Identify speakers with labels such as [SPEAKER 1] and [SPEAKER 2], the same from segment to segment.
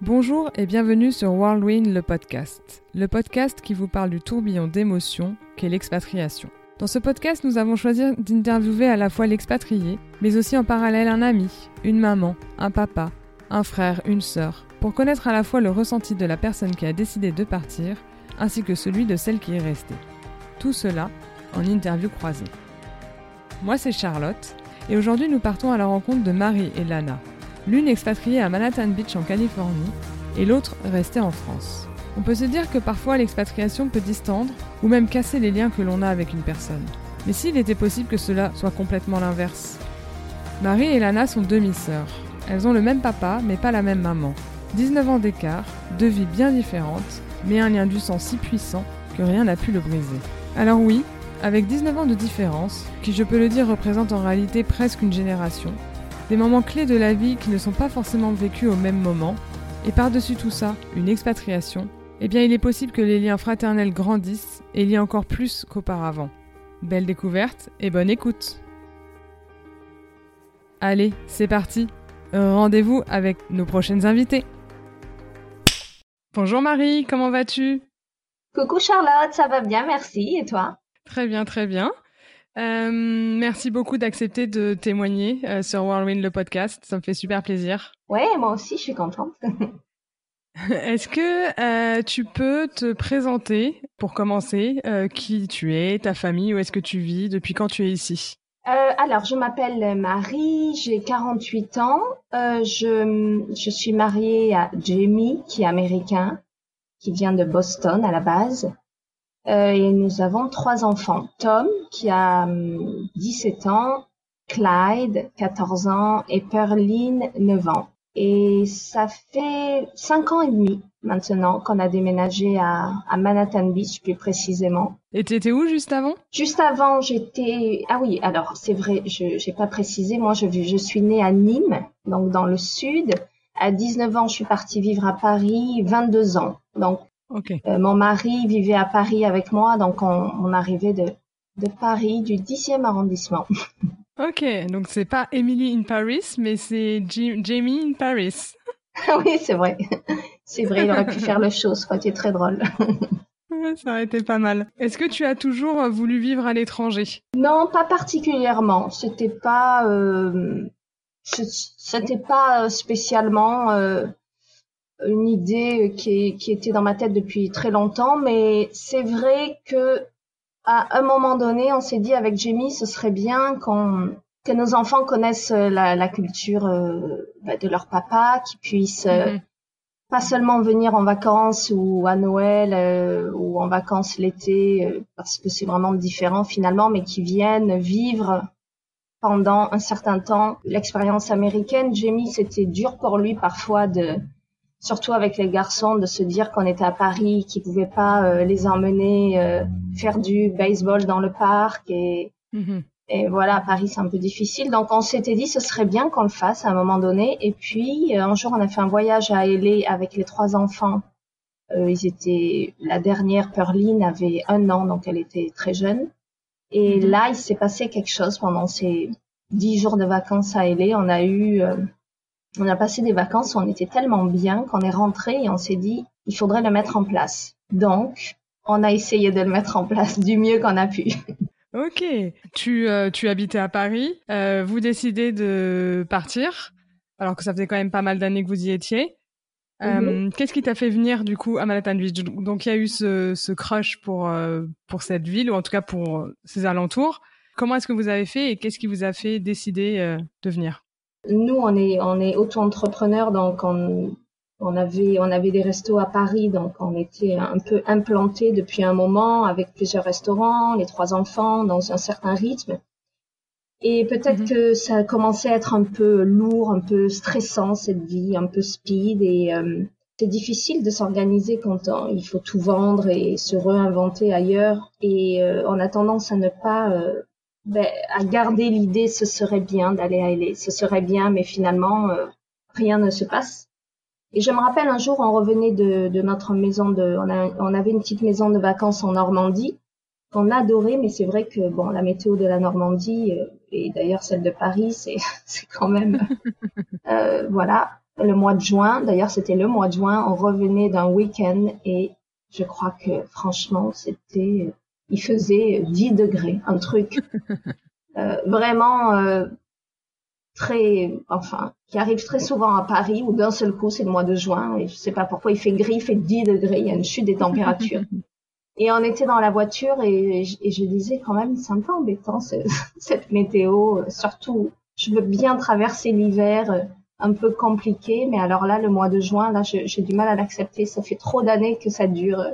[SPEAKER 1] Bonjour et bienvenue sur Whirlwind le podcast, le podcast qui vous parle du tourbillon d'émotions qu'est l'expatriation. Dans ce podcast, nous avons choisi d'interviewer à la fois l'expatrié, mais aussi en parallèle un ami, une maman, un papa, un frère, une sœur, pour connaître à la fois le ressenti de la personne qui a décidé de partir, ainsi que celui de celle qui est restée. Tout cela en interview croisée. Moi c'est Charlotte, et aujourd'hui nous partons à la rencontre de Marie et Lana, l'une expatriée à Manhattan Beach en Californie et l'autre restée en France. On peut se dire que parfois l'expatriation peut distendre ou même casser les liens que l'on a avec une personne. Mais s'il était possible que cela soit complètement l'inverse? Marie et Lana sont demi-sœurs. Elles ont le même papa mais pas la même maman. 19 ans d'écart, deux vies bien différentes, mais un lien du sang si puissant que rien n'a pu le briser. Alors oui, avec 19 ans de différence, qui je peux le dire représente en réalité presque une génération, des moments clés de la vie qui ne sont pas forcément vécus au même moment, et par-dessus tout ça, une expatriation, eh bien il est possible que les liens fraternels grandissent et lient encore plus qu'auparavant. Belle découverte et bonne écoute. Allez, c'est parti. Rendez-vous avec nos prochaines invités. Bonjour Marie, comment vas-tu?
[SPEAKER 2] Coucou Charlotte, ça va bien, merci. Et toi?
[SPEAKER 1] Très bien, très bien. Euh, merci beaucoup d'accepter de témoigner euh, sur Whirlwind le podcast. Ça me fait super plaisir.
[SPEAKER 2] Ouais, moi aussi, je suis contente.
[SPEAKER 1] Est-ce que euh, tu peux te présenter pour commencer qui tu es, ta famille, où est-ce que tu vis, depuis quand tu es ici?
[SPEAKER 2] Alors, je m'appelle Marie, j'ai 48 ans. je, je suis mariée à Jamie, qui est américain, qui vient de Boston à la base. Euh, et nous avons trois enfants. Tom, qui a 17 hum, ans, Clyde, 14 ans, et Perline, 9 ans. Et ça fait cinq ans et demi maintenant qu'on a déménagé à, à, Manhattan Beach, plus précisément.
[SPEAKER 1] Et tu étais où juste avant?
[SPEAKER 2] Juste avant, j'étais... Ah oui, alors c'est vrai, je n'ai pas précisé. Moi, je, je suis née à Nîmes, donc dans le sud. À 19 ans, je suis partie vivre à Paris, 22 ans. Donc, euh, mon mari vivait à Paris avec moi, donc on, arrivait de, de Paris, du 10e arrondissement.
[SPEAKER 1] Ok, donc c'est pas Emily in Paris, mais c'est Jamie in Paris.
[SPEAKER 2] oui, c'est vrai. C'est vrai, il aurait pu faire le show, ça aurait été très drôle.
[SPEAKER 1] ça aurait été pas mal. Est-ce que tu as toujours euh, voulu vivre à l'étranger?
[SPEAKER 2] Non, pas particulièrement. C'était pas, euh, c'était pas spécialement euh, une idée qui, qui, était dans ma tête depuis très longtemps, mais c'est vrai que à un moment donné, on s'est dit avec Jamie, ce serait bien qu'on que nos enfants connaissent la, la culture euh, bah, de leur papa, qu'ils puissent euh, mhm. pas seulement venir en vacances ou à Noël euh, ou en vacances l'été, parce que c'est vraiment différent finalement, mais qui viennent vivre pendant un certain temps l'expérience américaine. Jamie, c'était dur pour lui parfois de surtout avec les garçons, de se dire qu'on était à Paris, qu'ils pouvaient pas euh, les emmener euh, faire du baseball dans le parc et mm-hmm. et voilà, à Paris c'est un peu difficile. Donc on s'était dit ce serait bien qu'on le fasse à un moment donné. Et puis euh, un jour on a fait un voyage à LA avec les trois enfants. ils étaient la dernière Perline avait un an donc elle était très jeune. Et mm-hmm. là il s'est passé quelque chose pendant ces dix jours de vacances à LA. On a eu on a passé des vacances où on était tellement bien qu'on est rentré et on s'est dit, il faudrait le mettre en place. Donc, on a essayé de le mettre en place du mieux qu'on a pu.
[SPEAKER 1] Ok, tu, euh, tu habitais à Paris, euh, vous décidez de partir, alors que ça faisait quand même pas mal d'années que vous y étiez. Euh, mhm. Qu'est-ce qui t'a fait venir du coup à Manhattan Beach? Donc il y a eu ce, ce crush pour pour cette ville ou en tout cas pour ses alentours. Comment est-ce que vous avez fait et qu'est-ce qui vous a fait décider de venir?
[SPEAKER 2] Nous, on est, on est auto-entrepreneurs, donc on, on avait, on avait des restos à Paris, donc on était un peu implantés depuis un moment avec plusieurs restaurants, les trois enfants dans un certain rythme. Et peut-être mhm. que ça a commencé à être un peu lourd, un peu stressant cette vie, un peu speed et euh, c'est difficile de s'organiser quand il faut tout vendre et se réinventer ailleurs et euh, on a tendance à ne pas euh, ben, à garder l'idée, ce serait bien d'aller à LA, ce serait bien, mais finalement, euh, rien ne se passe. Et je me rappelle un jour, on revenait de, de notre maison de, on, a, on, avait une petite maison de vacances en Normandie qu'on adorait, mais c'est vrai que bon, la météo de la Normandie euh, et d'ailleurs celle de Paris, c'est c'est quand même euh, voilà. le mois de juin. D'ailleurs, c'était le mois de juin. On revenait d'un week-end et je crois que franchement, c'était, il faisait 10 degrés, un truc euh, vraiment euh, très, enfin, qui arrive très souvent à Paris où d'un seul coup c'est le mois de juin et je sais pas pourquoi il fait gris, il fait 10 degrés, il y a une chute des températures. et on était dans la voiture et, et je disais quand même c'est un peu embêtant cette météo, surtout je veux bien traverser l'hiver un peu compliqué, mais alors là, le mois de juin, là, j'ai du mal à l'accepter. Ça fait trop d'années que ça dure.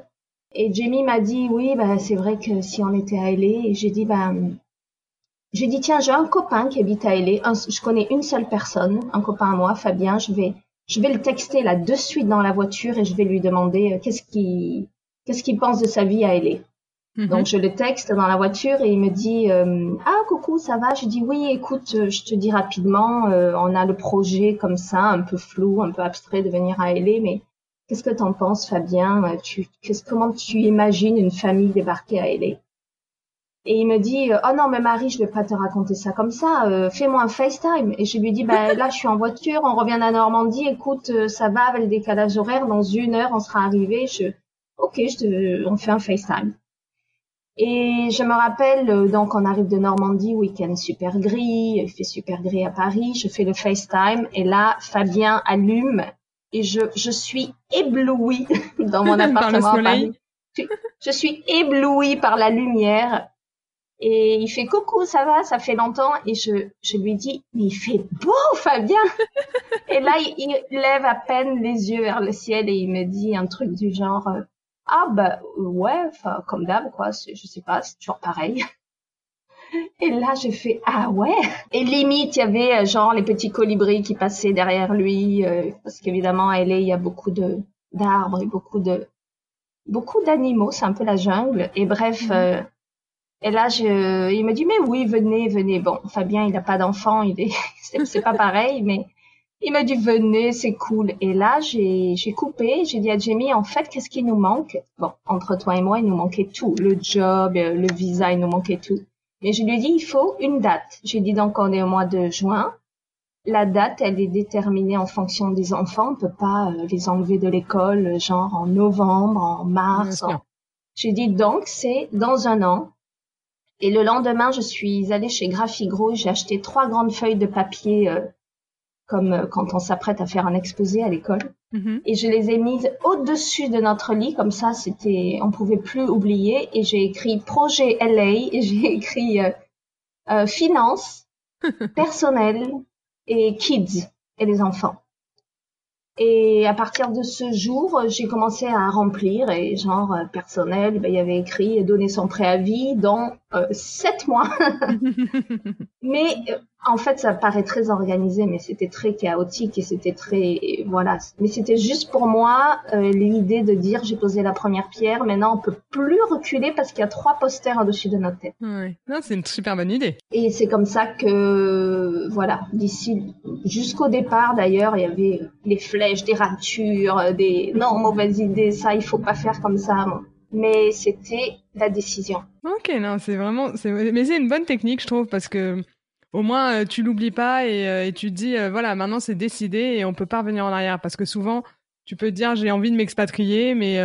[SPEAKER 2] Et Jamie m'a dit, oui, ben, c'est vrai que si on était à LA, j'ai dit, ben, j'ai dit, tiens, j'ai un copain qui habite à LA. je connais une seule personne, un copain à moi, Fabien. Je vais, je vais le texter là de suite dans la voiture et je vais lui demander euh, qu'est-ce qu'il, qu'est-ce qu'il pense de sa vie à LA. Mhm. Donc je le texte dans la voiture et il me dit euh, ah coucou ça va? Je dis oui écoute euh, je te dis rapidement euh, on a le projet comme ça un peu flou un peu abstrait de venir à LA mais qu'est-ce que t'en penses Fabien? Tu comment tu imagines une famille débarquer à LA et il me dit oh non mais Marie je vais pas te raconter ça comme ça fais-moi un FaceTime. Et je lui dis bah là je suis en voiture on revient à Normandie écoute ça va avec le décalage horaire dans une heure on sera arrivé je ok je te... on fait un FaceTime. Et je me rappelle, euh, donc on arrive de Normandie, week-end super gris, il fait super gris à Paris, je fais le FaceTime et là Fabien allume et je, je suis éblouie dans mon appartement à Paris. Je, suis éblouie par la lumière et il fait coucou, ça va, ça fait longtemps et je, je lui dis mais il fait beau Fabien et là il, il lève à peine les yeux vers le ciel et il me dit un truc du genre euh, ah bah ouais, comme d'hab quoi, je sais pas, c'est toujours pareil. Et là, j'ai fait ah ouais. Et limite, il y avait euh, genre les petits colibris qui passaient derrière lui, euh, parce qu'évidemment à LA, il y a beaucoup de d'arbres et beaucoup de beaucoup d'animaux, c'est un peu la jungle. Et bref, mhm. euh, et là, je, il me dit mais oui, venez, venez. Bon, Fabien, il n'a pas d'enfant, il est, c'est pas pareil, mais il m'a dit venez, c'est cool. Et là, j'ai, j'ai coupé, j'ai dit à Jamie, en fait, qu'est-ce qui nous manque? Bon, entre toi et moi, il nous manquait tout. Le job, euh, le visa, il nous manquait tout. Mais je lui ai dit, il faut une date. J'ai dit donc on est au mois de juin. La date, elle est déterminée en fonction des enfants. On peut pas euh, les enlever de l'école, genre en novembre, en mars. J'ai dit donc c'est dans un an. Et le lendemain, je suis allée chez Graphigro j'ai acheté trois grandes feuilles de papier euh, comme euh, quand on s'apprête à faire un exposé à l'école. Mm-hmm. Et je les ai mises au-dessus de notre lit, comme ça, c'était, on pouvait plus oublier. Et j'ai écrit projet LA, et j'ai écrit euh, euh, finance, personnel et kids et les enfants. Et à partir de ce jour, j'ai commencé à remplir et genre euh, personnel, ben, il y avait écrit donner son préavis dans sept mois. mais euh, en fait, ça paraît très organisé, mais c'était très chaotique et c'était très voilà. Mais c'était juste pour moi l'idée de dire j'ai posé la première pierre. Maintenant, on peut plus reculer parce qu'il y a trois posters au-dessus de notre tête.
[SPEAKER 1] Ouais. Non, c'est une super bonne idée.
[SPEAKER 2] Et c'est comme ça que voilà, d'ici jusqu'au départ d'ailleurs, il y avait les flèches des ratures, des non mauvaise idée, ça il faut pas faire comme ça. Mais c'était la décision.
[SPEAKER 1] Ok, non, c'est vraiment, mais c'est une bonne technique, je trouve, parce que au moins euh, tu l'oublies pas et, euh, tu te dis euh, voilà maintenant c'est décidé et on peut pas revenir en arrière. Parce que souvent tu peux te dire j'ai envie de m'expatrier mais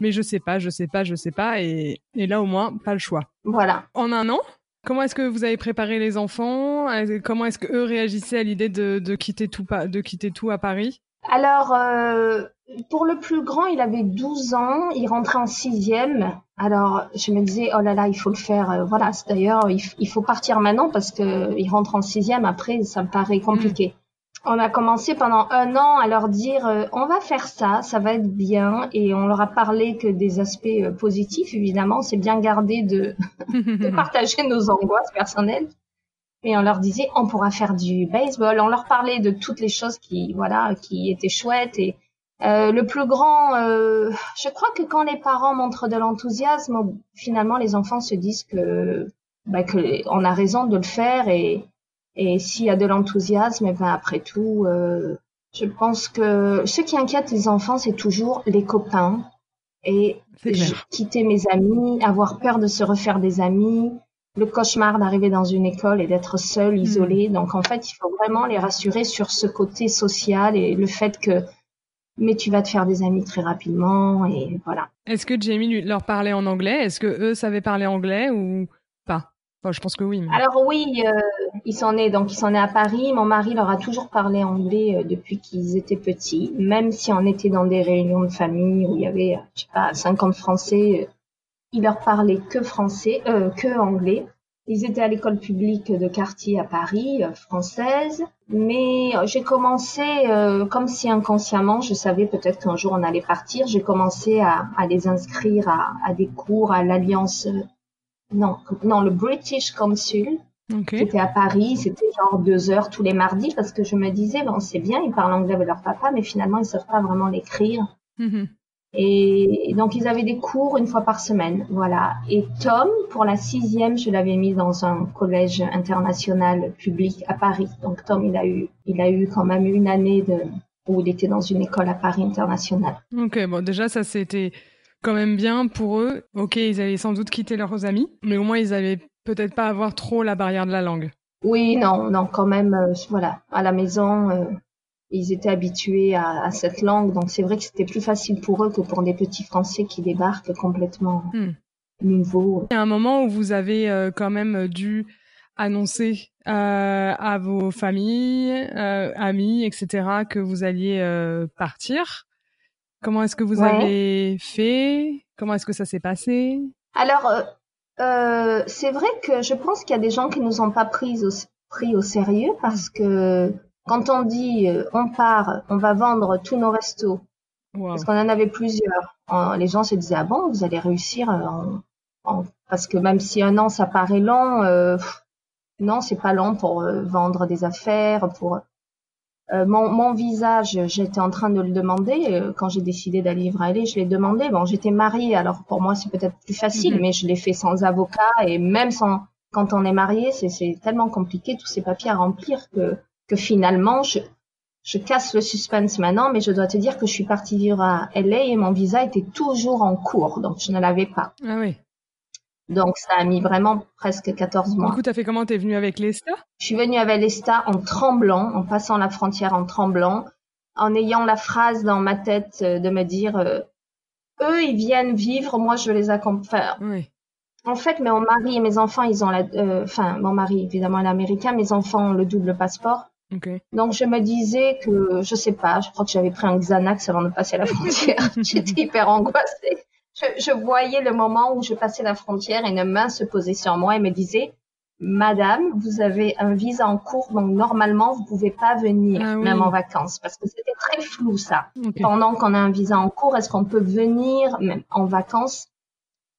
[SPEAKER 1] mais je sais pas je sais pas je sais pas et, et là au moins pas le choix.
[SPEAKER 2] Voilà.
[SPEAKER 1] En un an Comment est-ce que vous avez préparé les enfants? Comment est-ce que eux réagissaient à l'idée de, de, quitter tout de quitter tout à Paris?
[SPEAKER 2] Alors, euh, pour le plus grand, il avait 12 ans, il rentrait en sixième. Alors, je me disais, oh là là, il faut le faire. Euh, voilà, d'ailleurs, il, faut partir maintenant parce que il rentre en sixième. Après, ça me paraît compliqué. Mm. On a commencé pendant un an à leur dire, euh, on va faire ça, ça va être bien, et on leur a parlé que des aspects positifs. Évidemment, c'est bien gardé de, de partager nos angoisses personnelles et on leur disait on pourra faire du baseball. On leur parlait de toutes les choses qui voilà qui étaient chouettes et euh, le plus grand, euh, je crois que quand les parents montrent de l'enthousiasme, finalement les enfants se disent que bah, que on a raison de le faire et et s'il y a de l'enthousiasme, et eh ben après tout, euh, je pense que ce qui inquiète les enfants, c'est toujours les copains et quitter mes amis, avoir peur de se refaire des amis, le cauchemar d'arriver dans une école et d'être seul, hmm. isolé. Donc en fait, il faut vraiment les rassurer sur ce côté social et le fait que mais tu vas te faire des amis très rapidement et voilà.
[SPEAKER 1] Est-ce que Jamie leur parlait en anglais? Est-ce que eux savaient parler anglais ou pas? Je pense que oui.
[SPEAKER 2] Alors oui, euh, ils sont nés donc ils sont nés à Paris. Mon mari leur a toujours parlé anglais euh, depuis qu'ils étaient petits, même si on était dans des réunions de famille où il y avait je sais pas 50 Français, euh, ils leur parlaient que français, que anglais. Ils étaient à l'école publique de quartier à Paris, française, mais j'ai commencé, comme si inconsciemment, je savais peut-être qu'un jour on allait partir, j'ai commencé à, à, les inscrire à, à des cours à l'Alliance non, non, le British Council, qui était à Paris. C'était genre deux heures tous les mardis parce que je me disais, bon, c'est bien, ils parlent anglais avec leur papa, mais finalement, ils savent pas vraiment l'écrire. Mm-hmm. Et donc, ils avaient des cours une fois par semaine. Voilà. Et Tom, pour la sixième, je l'avais mis dans un collège international public à Paris. Donc, Tom, il a eu, il a eu quand même une année de, où il était dans une école à Paris internationale.
[SPEAKER 1] Ok, bon, déjà, ça, c'était quand même bien pour eux. Ok, ils allaient sans doute quitter leurs amis, mais au moins ils allaient peut-être pas avoir trop la barrière de la langue.
[SPEAKER 2] Oui, non, non, quand même, euh, voilà, à la maison, euh, ils étaient habitués à, cette langue, donc c'est vrai que c'était plus facile pour eux que pour des petits Français qui débarquent complètement hmm. nouveaux.
[SPEAKER 1] Il y a un moment où vous avez euh, quand même dû annoncer à vos familles, amis, etc., que vous alliez partir. Comment est-ce que vous avez fait? Comment est-ce que ça s'est passé?
[SPEAKER 2] Alors, euh, euh, c'est vrai que je pense qu'il y a des gens qui nous ont pas pris au, pris au sérieux parce que quand on dit euh, on part, on va vendre tous nos restos, parce qu'on en avait plusieurs, les gens se disaient ah bon, vous allez réussir parce que même si un an ça paraît long, non c'est pas long pour vendre des affaires, pour euh, mon, mon, visage, j'étais en train de le demander euh, quand j'ai décidé d'aller vivre à je l'ai demandé. Bon, j'étais mariée, alors pour moi c'est peut-être plus facile, mhm. mais je l'ai fait sans avocat et même sans quand on est marié, c'est tellement compliqué tous ces papiers à remplir que que finalement je je casse le suspense maintenant, mais je dois te dire que je suis partie vivre à LA et mon visa était toujours en cours, donc je ne l'avais pas.
[SPEAKER 1] Ah oui.
[SPEAKER 2] Donc ça a mis vraiment presque 14 mois.
[SPEAKER 1] Du coup, t'as fait comment? T'es venue avec l'ESTA?
[SPEAKER 2] Je suis venue avec l'ESTA en tremblant, en passant la frontière en tremblant, en ayant la phrase dans ma tête euh, de me dire euh, eux ils viennent vivre, moi je les accompagne. oui. En fait, mon mari et mes enfants, ils ont la, euh, enfin mon mari évidemment est américain, mes enfants ont le double passeport. Okay. Donc je me disais que je sais pas, je crois que j'avais pris un Xanax avant de passer la frontière. J'étais hyper angoissée je, voyais le moment où je passais la frontière et une main se posait sur moi et me disait Madame, vous avez un visa en cours, donc normalement vous pouvez pas venir, ah même en vacances, parce que c'était très flou ça. Pendant qu'on a un visa en cours, est-ce qu'on peut venir même en vacances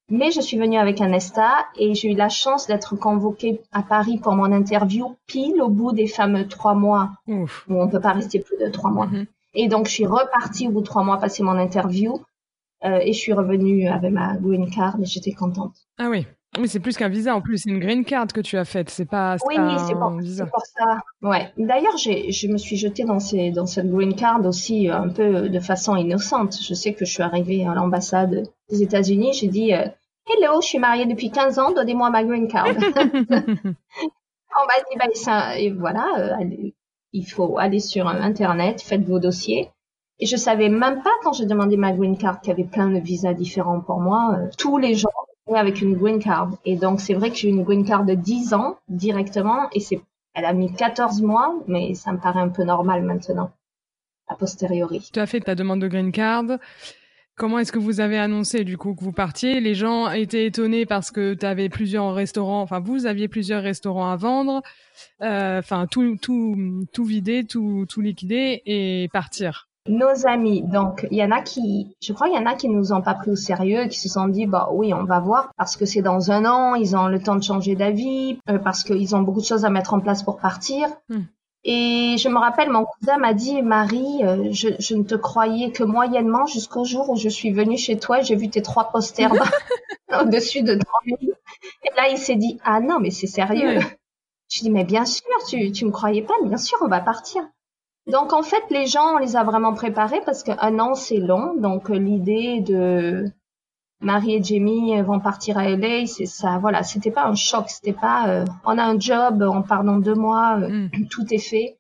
[SPEAKER 2] Mais je suis venue avec un ESTA et j'ai eu la chance d'être convoquée à Paris pour mon interview pile au bout des fameux trois mois où on peut pas rester plus de trois mois. Mhm. Et donc je suis repartie au bout de trois mois passer mon interview euh, et je suis revenue avec ma green card et j'étais contente.
[SPEAKER 1] Ah oui. Oui, c'est plus qu'un visa en plus, c'est une green card que tu as faite, c'est pas,
[SPEAKER 2] oui, oui, c'est pour, pour, ça. Ouais. D'ailleurs, je me suis jetée dans ces, dans cette green card aussi euh, un peu de façon innocente. Je sais que je suis arrivée à l'ambassade des États-Unis, j'ai dit euh, Hello, je suis mariée depuis 15 ans, donnez-moi ma green card. On m'a dit ben ça, et voilà, il faut aller sur internet, faites vos dossiers. Et je savais même pas quand j'ai demandé ma green card qu'il y avait plein de visas différents pour moi. Euh, tous les gens avec une green card. Et donc c'est vrai que j'ai une green card de 10 ans directement et c'est elle a mis 14 mois, mais ça me paraît un peu normal maintenant, a posteriori.
[SPEAKER 1] Tu as fait ta demande de green card. Comment est-ce que vous avez annoncé du coup que vous partiez? Les gens étaient étonnés parce que tu avais plusieurs restaurants, enfin vous aviez plusieurs restaurants à vendre, euh, enfin tout tout tout vider, tout tout liquider et partir
[SPEAKER 2] nos amis. Donc, il y en a qui, je crois, il y en a qui nous ont pas pris au sérieux, qui se sont dit, bah oui, on va voir, parce que c'est dans un an, ils ont le temps de changer d'avis, euh, parce qu'ils ont beaucoup de choses à mettre en place pour partir. Hmm. Et je me rappelle, mon cousin m'a dit, Marie, euh, je, je, ne te croyais que moyennement jusqu'au jour où je suis venue chez toi et j'ai vu tes trois posters au-dessus de toi. Et là, il s'est dit, ah non, mais c'est sérieux. Je dis, mais bien sûr, tu, tu me croyais pas, bien sûr, on va partir. Donc en fait, les gens, on les a vraiment préparés parce qu'un an c'est long. Donc euh, l'idée de Marie et Jamie vont partir à LA, c'est ça. Voilà, c'était pas un choc, c'était pas. Euh, on a un job, on part dans deux mois, euh, mm. tout est fait.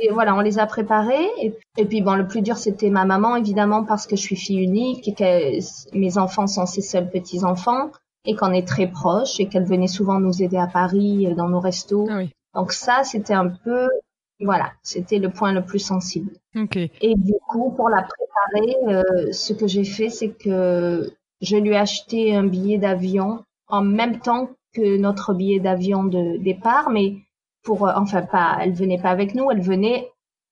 [SPEAKER 2] Et voilà, on les a préparés. Et, puis bon, le plus dur c'était ma maman évidemment parce que je suis fille unique et que mes enfants sont ses seuls petits enfants et qu'on est très proches et qu'elle venait souvent nous aider à Paris dans nos restos. Ah Donc ça, c'était un peu voilà, c'était le point le plus sensible.
[SPEAKER 1] Okay.
[SPEAKER 2] Et du coup, pour la préparer, euh, ce que j'ai fait, c'est que je lui ai acheté un billet d'avion en même temps que notre billet d'avion de départ, mais pour, euh, enfin pas, elle venait pas avec nous, elle venait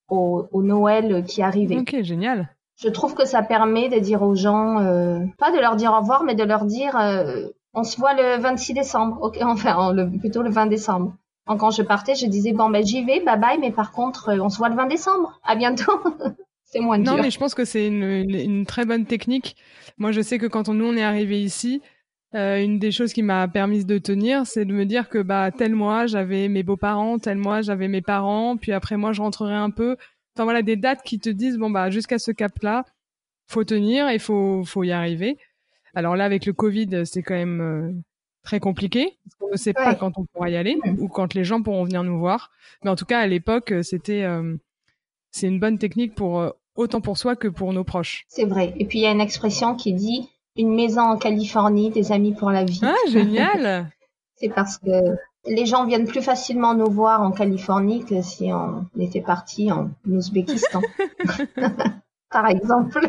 [SPEAKER 2] au, au Noël qui arrivait.
[SPEAKER 1] Ok, génial.
[SPEAKER 2] Je trouve que ça permet de dire aux gens, euh, pas de leur dire au revoir, mais de leur dire, euh, on se voit le 26 décembre, ok, enfin le, plutôt le 20 décembre. quand je partais, je disais bon ben j'y vais, bye bye, mais par contre on se voit le 20 décembre. À bientôt. c'est moins dur.
[SPEAKER 1] Non, mais je pense que c'est une, une, très bonne technique. Moi, je sais que quand on, nous on est arrivé ici, euh, une des choses qui m'a permis de tenir, c'est de me dire que bah tel mois j'avais mes beaux-parents, tel mois j'avais mes parents, puis après moi je rentrerai un peu. Enfin voilà des dates qui te disent bon bah jusqu'à ce cap-là, faut tenir et faut faut y arriver. Alors là avec le Covid, c'est quand même euh, très compliqué parce qu'on ne sait pas quand on pourra y aller ou quand les gens pourront venir nous voir. Mais en tout cas à l'époque, c'était euh, c'est une bonne technique pour autant pour soi que pour nos proches.
[SPEAKER 2] C'est vrai. Et puis il y a une expression qui dit une maison en Californie, des amis pour la vie.
[SPEAKER 1] Ah, génial
[SPEAKER 2] C'est parce que les gens viennent plus facilement nous voir en Californie que si on était parti en Ouzbékistan. Par exemple.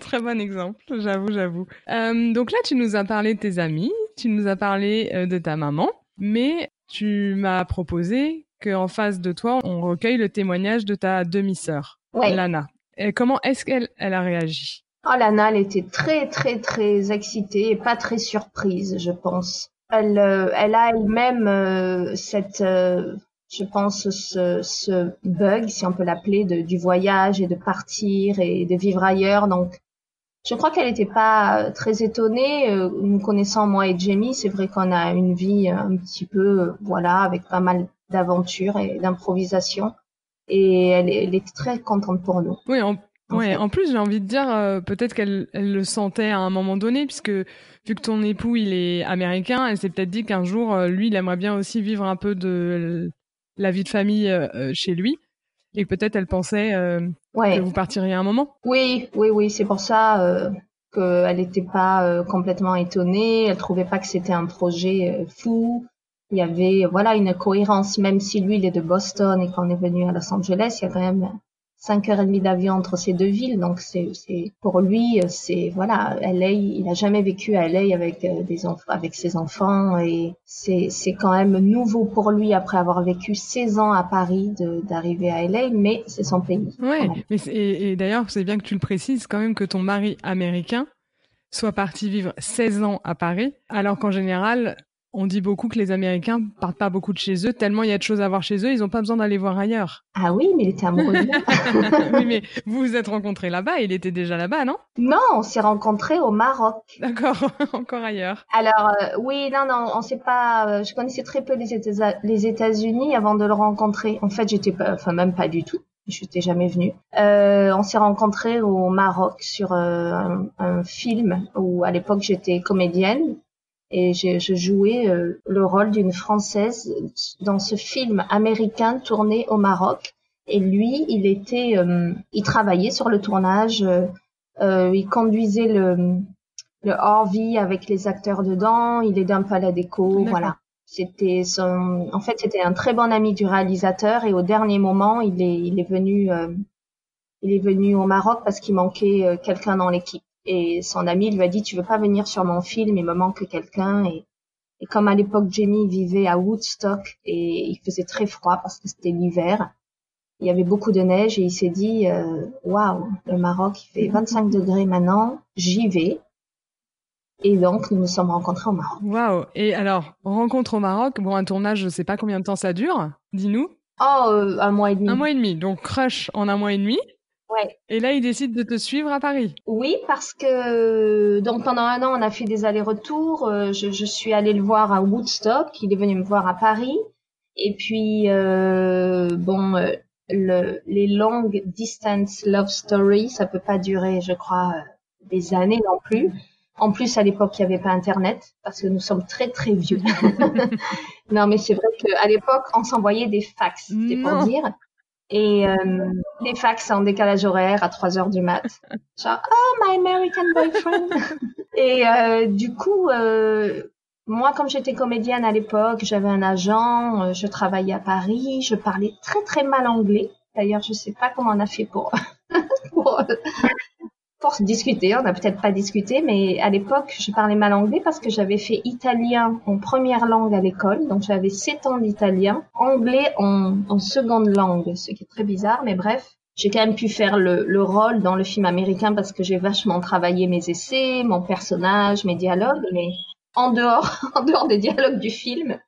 [SPEAKER 1] Très bon exemple, j'avoue, j'avoue. Euh, donc là, tu nous as parlé de tes amis, tu nous as parlé euh, de ta maman, mais tu m'as proposé qu'en face de toi, on recueille le témoignage de ta demi-sœur, Lana. Comment est-ce qu'elle elle a réagi?
[SPEAKER 2] Oh, Lana, elle était très, très, très excitée et pas très surprise, je pense. Elle, euh, a elle-même euh, cette, euh, je pense, ce, ce, bug, si on peut l'appeler, du voyage et de partir et de vivre ailleurs. Donc, je crois qu'elle n'était pas très étonnée. nous connaissant moi et Jamie, c'est vrai qu'on a une vie un petit peu, voilà, avec pas mal d'aventures et d'improvisation. Et elle, elle, était très contente pour nous.
[SPEAKER 1] Oui, Ouais, en plus, j'ai envie de dire, euh, peut-être qu'elle elle le sentait à un moment donné, puisque vu que ton époux, il est américain, elle s'est peut-être dit qu'un jour, euh, lui, il aimerait bien aussi vivre un peu de la vie de famille euh, chez lui. Et peut-être elle pensait que vous partiriez un moment.
[SPEAKER 2] Oui, oui, oui, c'est pour ça qu'elle n'était pas complètement étonnée. Elle trouvait pas que c'était un projet fou. Il y avait, voilà, une cohérence, même si lui, il est de Boston et qu'on est venu à Los Angeles, il y a quand même 5 heures et demie d'avion entre ces deux villes. Donc c'est pour lui, c'est voilà, LA, il a jamais vécu à LA avec euh, des enfants, avec ses enfants et c'est c'est quand même nouveau pour lui après avoir vécu 16 ans à Paris d'arriver à LA, mais c'est son pays.
[SPEAKER 1] Ouais, mais et, et d'ailleurs c'est bien que tu le précises quand même que ton mari américain soit parti vivre 16 ans à Paris, alors qu'en général, on dit beaucoup que les Américains partent pas beaucoup de chez eux, tellement il y a de choses à voir chez eux, ils n'ont pas besoin d'aller voir ailleurs.
[SPEAKER 2] Ah oui, mais il était amoureux de
[SPEAKER 1] Oui, mais vous vous êtes rencontrés là-bas, il était déjà là-bas, non?
[SPEAKER 2] Non, on s'est rencontrés au Maroc.
[SPEAKER 1] D'accord, encore ailleurs.
[SPEAKER 2] Alors euh, oui, non, non, on sait pas. Euh, je connaissais très peu les, États les États-Unis avant de le rencontrer. En fait, j'étais pas, enfin même pas du tout. Je n'étais jamais venue. Euh, on s'est rencontrés au Maroc sur un, un film où à l'époque j'étais comédienne et je, jouais euh, le rôle d'une Française dans ce film américain tourné au Maroc. Et lui, il était, euh, il travaillait sur le tournage, euh, il conduisait le, le hors-vie avec les acteurs dedans, il aidait un peu à la déco, voilà. C'était son, en fait, c'était un très bon ami du réalisateur et au dernier moment, il est, il est venu, il est venu au Maroc parce qu'il manquait quelqu'un dans l'équipe. Et son ami lui a dit, tu veux pas venir sur mon film, il me manque quelqu'un. Et, et comme à l'époque, Jamie vivait à Woodstock et il faisait très froid parce que c'était l'hiver, il y avait beaucoup de neige et il s'est dit, euh, waouh, le Maroc, il fait 25 degrés maintenant, j'y vais. Et donc, nous nous sommes rencontrés au Maroc.
[SPEAKER 1] Waouh Et alors, rencontre au Maroc, bon, un tournage, je sais pas combien de temps ça dure, dis-nous.
[SPEAKER 2] Oh, euh, un mois et demi.
[SPEAKER 1] Un mois et demi, donc crush en un mois et demi. Et là, il décide de te suivre à Paris.
[SPEAKER 2] Oui, parce que donc pendant un an, on a fait des allers-retours. Euh, je, je, suis allée le voir à Woodstock. Il est venu me voir à Paris. Et puis euh, bon, euh, le, les longues distance love stories, ça peut pas durer, je crois, des années non plus. En plus, à l'époque, il n'y avait pas Internet parce que nous sommes très très vieux. non, mais c'est vrai qu'à l'époque, on s'envoyait des fax, c'est pour dire. Et euh, des fax en décalage horaire à 3 heures du mat. Genre, oh, my American boyfriend. et euh, du coup, euh, moi, comme j'étais comédienne à l'époque, j'avais un agent, euh, je travaillais à Paris, je parlais très très mal anglais. D'ailleurs, je sais pas comment on a fait pour, pour pour discuter. On n'a peut-être pas discuté, mais à l'époque, je parlais mal anglais parce que j'avais fait italien en première langue à l'école, donc j'avais sept ans d'italien, anglais en, en, seconde langue, ce qui est très bizarre, mais bref. J'ai quand même pu faire le, le, rôle dans le film américain parce que j'ai vachement travaillé mes essais, mon personnage, mes dialogues, mais en dehors, en dehors des dialogues du film,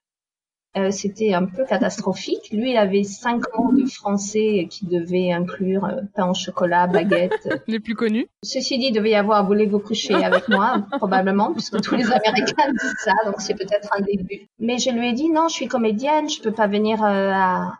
[SPEAKER 2] euh, c'était un peu catastrophique. Lui, il avait cinq mots de français qui devaient inclure euh, pain au chocolat, baguette.
[SPEAKER 1] Les plus connus.
[SPEAKER 2] Ceci dit, il devait y avoir voulez-vous coucher avec moi, probablement, puisque tous les Américains disent ça, donc c'est peut-être un début. Mais je lui ai dit non, je suis comédienne, je peux pas venir euh, à,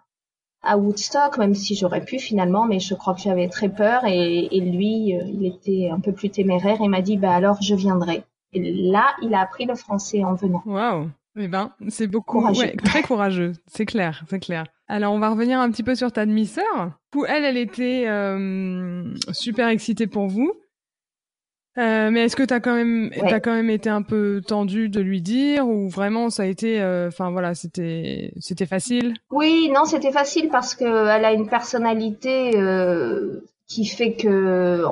[SPEAKER 2] à Woodstock, même si j'aurais pu finalement, mais je crois que j'avais très peur et, et lui, il était un peu plus téméraire. Il m'a dit bah alors je viendrai. Et là, il a appris le français en venant.
[SPEAKER 1] Waouh eh ben, c'est beaucoup, ouais, très courageux, c'est clair, c'est clair. Alors, on va revenir un petit peu sur ta demi-sœur. Elle, elle était euh, super excitée pour vous. Euh, mais est-ce que t'as quand même, t'as quand même été un peu tendu de lui dire ou vraiment ça a été, euh, enfin voilà, c'était, c'était facile?
[SPEAKER 2] Oui, non, c'était facile parce que elle a une personnalité euh, qui fait que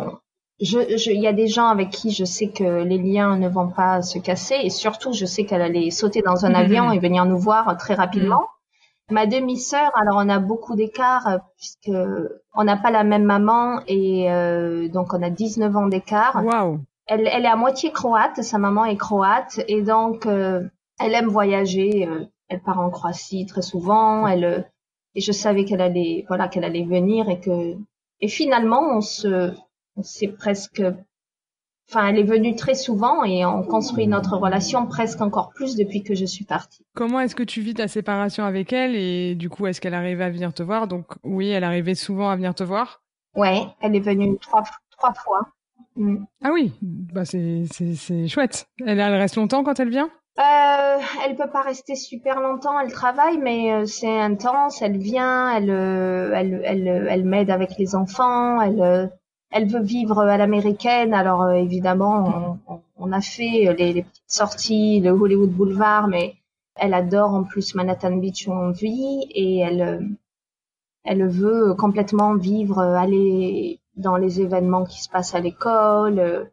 [SPEAKER 2] je, il y a des gens avec qui je sais que les liens ne vont pas se casser et surtout je sais qu'elle allait sauter dans un avion et venir nous voir très rapidement. Ma demi-sœur, alors on a beaucoup d'écart euh, puisque on n'a pas la même maman et euh, donc on a 19 ans d'écart.
[SPEAKER 1] Wow.
[SPEAKER 2] Elle, elle est à moitié croate, sa maman est croate et donc euh, elle aime voyager. elle part en Croatie très souvent. Elle et je savais qu'elle allait voilà qu'elle allait venir et que et finalement on se c'est presque Enfin, elle est venue très souvent et on construit notre relation presque encore plus depuis que je suis partie.
[SPEAKER 1] Comment est-ce que tu vis ta séparation avec elle et du coup, est-ce qu'elle arrivait à venir te voir? Donc oui, elle arrivait souvent à venir te voir
[SPEAKER 2] Ouais, elle est venue trois, trois fois.
[SPEAKER 1] Mm. Ah oui, bah c'est, c'est, chouette. Elle, elle reste longtemps quand elle vient?
[SPEAKER 2] Euh, elle peut pas rester super longtemps, elle travaille, mais euh, c'est intense. Elle vient, elle, euh, elle, elle, elle m'aide avec les enfants, elle, euh, elle veut vivre à l'américaine. Alors euh, évidemment, on, on, a fait les, les, petites sorties, le Hollywood Boulevard, mais elle adore en plus Manhattan Beach où on vit et elle, euh, elle veut complètement vivre, euh, aller dans les événements qui se passent à l'école,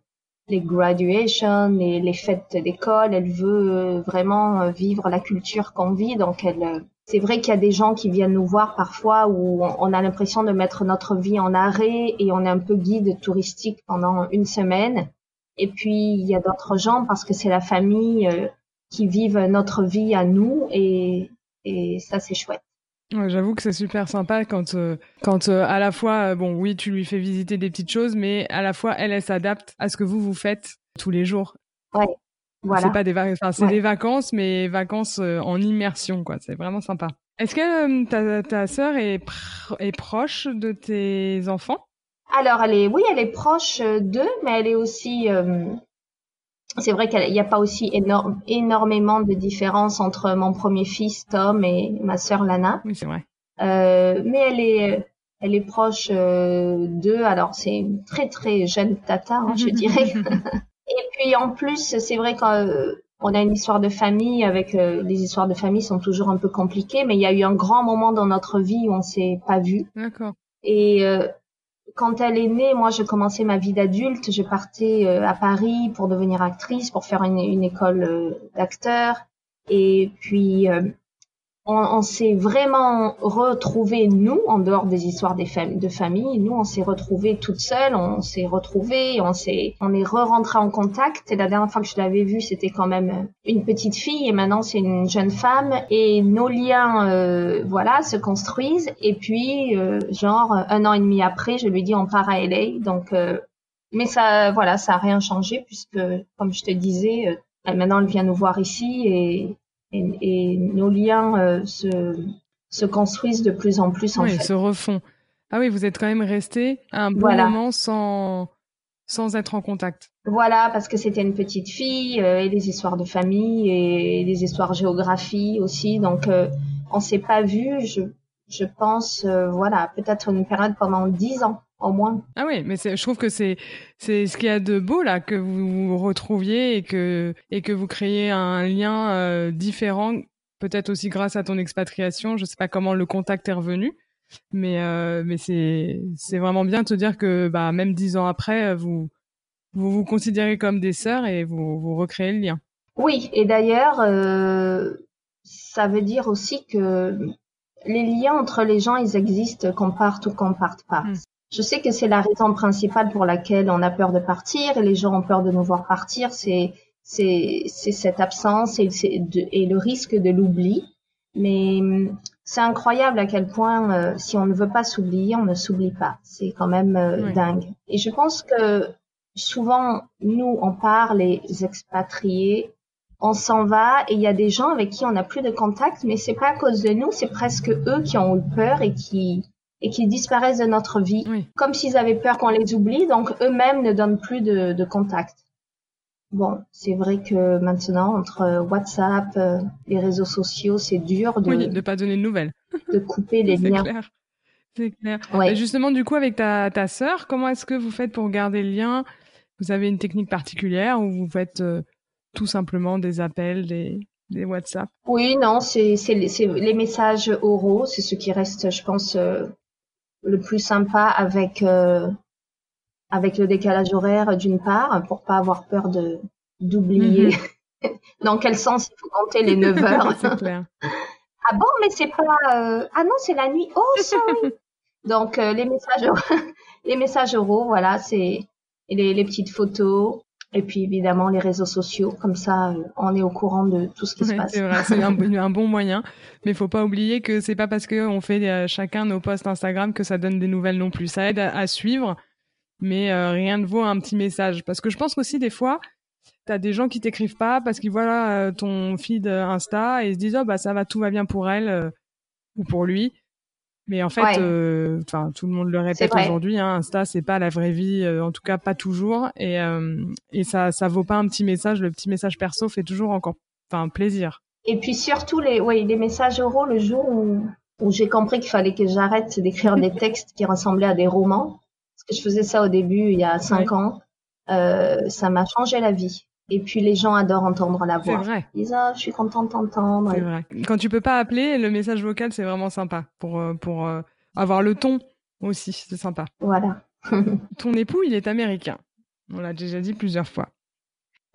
[SPEAKER 2] les graduations, et les fêtes d'école. Elle veut vraiment vivre la culture qu'on vit, donc elle c'est vrai qu'il y a des gens qui viennent nous voir parfois où on a l'impression de mettre notre vie en arrêt et on est un peu guide touristique pendant une semaine. Et puis il y a d'autres gens parce que c'est la famille euh, qui vivent notre vie à nous et, et ça c'est chouette.
[SPEAKER 1] Ouais, J'avoue que c'est super sympa quand, euh, quand euh, à la fois, bon oui, tu lui fais visiter des petites choses, mais à la fois elle, elle s'adapte à ce que vous vous faites tous les jours.
[SPEAKER 2] Ouais,
[SPEAKER 1] c'est pas des vacances, enfin, c'est des vacances, mais vacances euh, en immersion, quoi. C'est vraiment sympa. Est-ce que euh, ta, ta sœur est, est proche de tes enfants?
[SPEAKER 2] Alors, elle est, oui, elle est proche euh, d'eux, mais elle est aussi. c'est vrai qu'il n'y a pas aussi énorme, énormément de différence entre mon premier fils Tom et ma sœur Lana.
[SPEAKER 1] Oui, c'est vrai.
[SPEAKER 2] mais elle est, elle est proche d'eux. Alors, c'est une très très jeune tata, hein, je dirais. Et puis en plus, c'est vrai qu'on euh, a une histoire de famille avec euh, les histoires de famille sont toujours un peu compliquées, mais il y a eu un grand moment dans notre vie où on s'est pas vu.
[SPEAKER 1] D'accord.
[SPEAKER 2] Et euh, quand elle est née, moi, je commençais ma vie d'adulte. Je partais à Paris pour devenir actrice, pour faire une, une école d'acteur. Et puis, on, s'est vraiment retrouvé nous en dehors des histoires des de famille nous on s'est retrouvé toutes seules on s'est retrouvé on s'est on est re-rentré en contact. Et la dernière fois que je l'avais vue c'était quand même une petite fille et maintenant c'est une jeune femme. Et nos liens euh, voilà se construisent. Et puis euh, genre un an et demi après je lui dis on part à LA donc euh, mais ça voilà ça a rien changé puisque comme je te disais maintenant elle vient nous voir ici et et, nos liens euh, se, se construisent de plus en plus en
[SPEAKER 1] oui,
[SPEAKER 2] fait.
[SPEAKER 1] se refont. Ah oui, vous êtes quand même resté un bon moment sans sans être en contact.
[SPEAKER 2] Voilà, parce que c'était une petite fille euh, et des histoires de famille et des histoires géographie aussi. Donc, euh, on s'est pas vu. Je, je pense, euh, voilà, peut-être une période pendant dix ans au moins.
[SPEAKER 1] Ah oui, mais je trouve que c'est c'est ce qu'il y a de beau là que vous vous retrouviez et que et que vous créez un lien différent, peut-être aussi grâce à ton expatriation. Je sais pas comment le contact est revenu, mais euh, mais c'est c'est vraiment bien de te dire que bah même dix ans après vous vous vous considérez comme des sœurs et vous vous recréez le lien.
[SPEAKER 2] Oui, et d'ailleurs euh, ça veut dire aussi que les liens entre les gens ils existent qu'on parte ou qu'on parte pas. Hmm. Je sais que c'est la raison principale pour laquelle on a peur de partir et les gens ont peur de nous voir partir, c'est c'est c'est cette absence et, et le risque de l'oubli. Mais c'est incroyable à quel point, euh, si on ne veut pas s'oublier, on ne s'oublie pas. C'est quand même euh, dingue. Et je pense que souvent, nous, on part, les expatriés, on s'en va et il y a des gens avec qui on n'a plus de contact, mais c'est pas à cause de nous, c'est presque eux qui ont eu peur et qui et qui disparaissent de notre vie, comme s'ils avaient peur qu'on les oublie, donc eux-mêmes ne donnent plus de, de contact. Bon, c'est vrai que maintenant, entre WhatsApp, euh, les réseaux sociaux, c'est dur de
[SPEAKER 1] oui, de pas donner de nouvelles,
[SPEAKER 2] de couper les liens.
[SPEAKER 1] Clair. C'est clair. Ouais. justement, du coup, avec ta, ta sœur, comment est-ce que vous faites pour garder le lien? Vous avez une technique particulière ou vous faites euh, tout simplement des appels, des, des WhatsApp?
[SPEAKER 2] Oui, non, c'est les, les messages oraux, c'est ce qui reste, je pense, euh, le plus sympa avec avec le décalage horaire d'une part, pour pas avoir peur de d'oublier mhm. dans quel sens il faut compter les 9 heures? clair. Ah bon, mais c'est pas euh... ah non, c'est la nuit. Oh, sorry. Donc euh, les messages les messages oraux, voilà, c'est les, les petites photos et puis évidemment les réseaux sociaux, comme ça euh, on est au courant de tout ce qui se passe.
[SPEAKER 1] C'est vrai, c'est un, un, bon moyen, mais faut pas oublier que c'est pas parce que on fait euh, chacun nos posts Instagram que ça donne des nouvelles non plus. Ça aide à suivre, mais euh, rien ne vaut un petit message. Parce que je pense qu'aussi des fois, t'as des gens qui t'écrivent pas parce qu'ils voient euh, ton feed Insta et ils se disent oh bah ça va, tout va bien pour elle euh, ou pour lui. Mais en fait, enfin tout le monde le répète aujourd'hui, hein, Insta c'est pas la vraie vie, en tout cas pas toujours, et et ça ça vaut pas un petit message. Le petit message perso fait toujours encore, enfin plaisir.
[SPEAKER 2] Et puis surtout les, ouais, les messages oraux le jour où, où j'ai compris qu'il fallait que j'arrête d'écrire des textes qui ressemblaient à des romans je faisais ça au début, il y a cinq ans. Euh, ça m'a changé la vie. Et puis les gens adorent entendre la voix.
[SPEAKER 1] C'est vrai.
[SPEAKER 2] Ils disent ah, je suis contente d'entendre.
[SPEAKER 1] C'est vrai. Quand tu peux pas appeler, le message vocal c'est vraiment sympa pour euh, pour euh, avoir le ton aussi, c'est sympa.
[SPEAKER 2] Voilà.
[SPEAKER 1] Ton époux, il est américain. On l'a déjà dit plusieurs fois.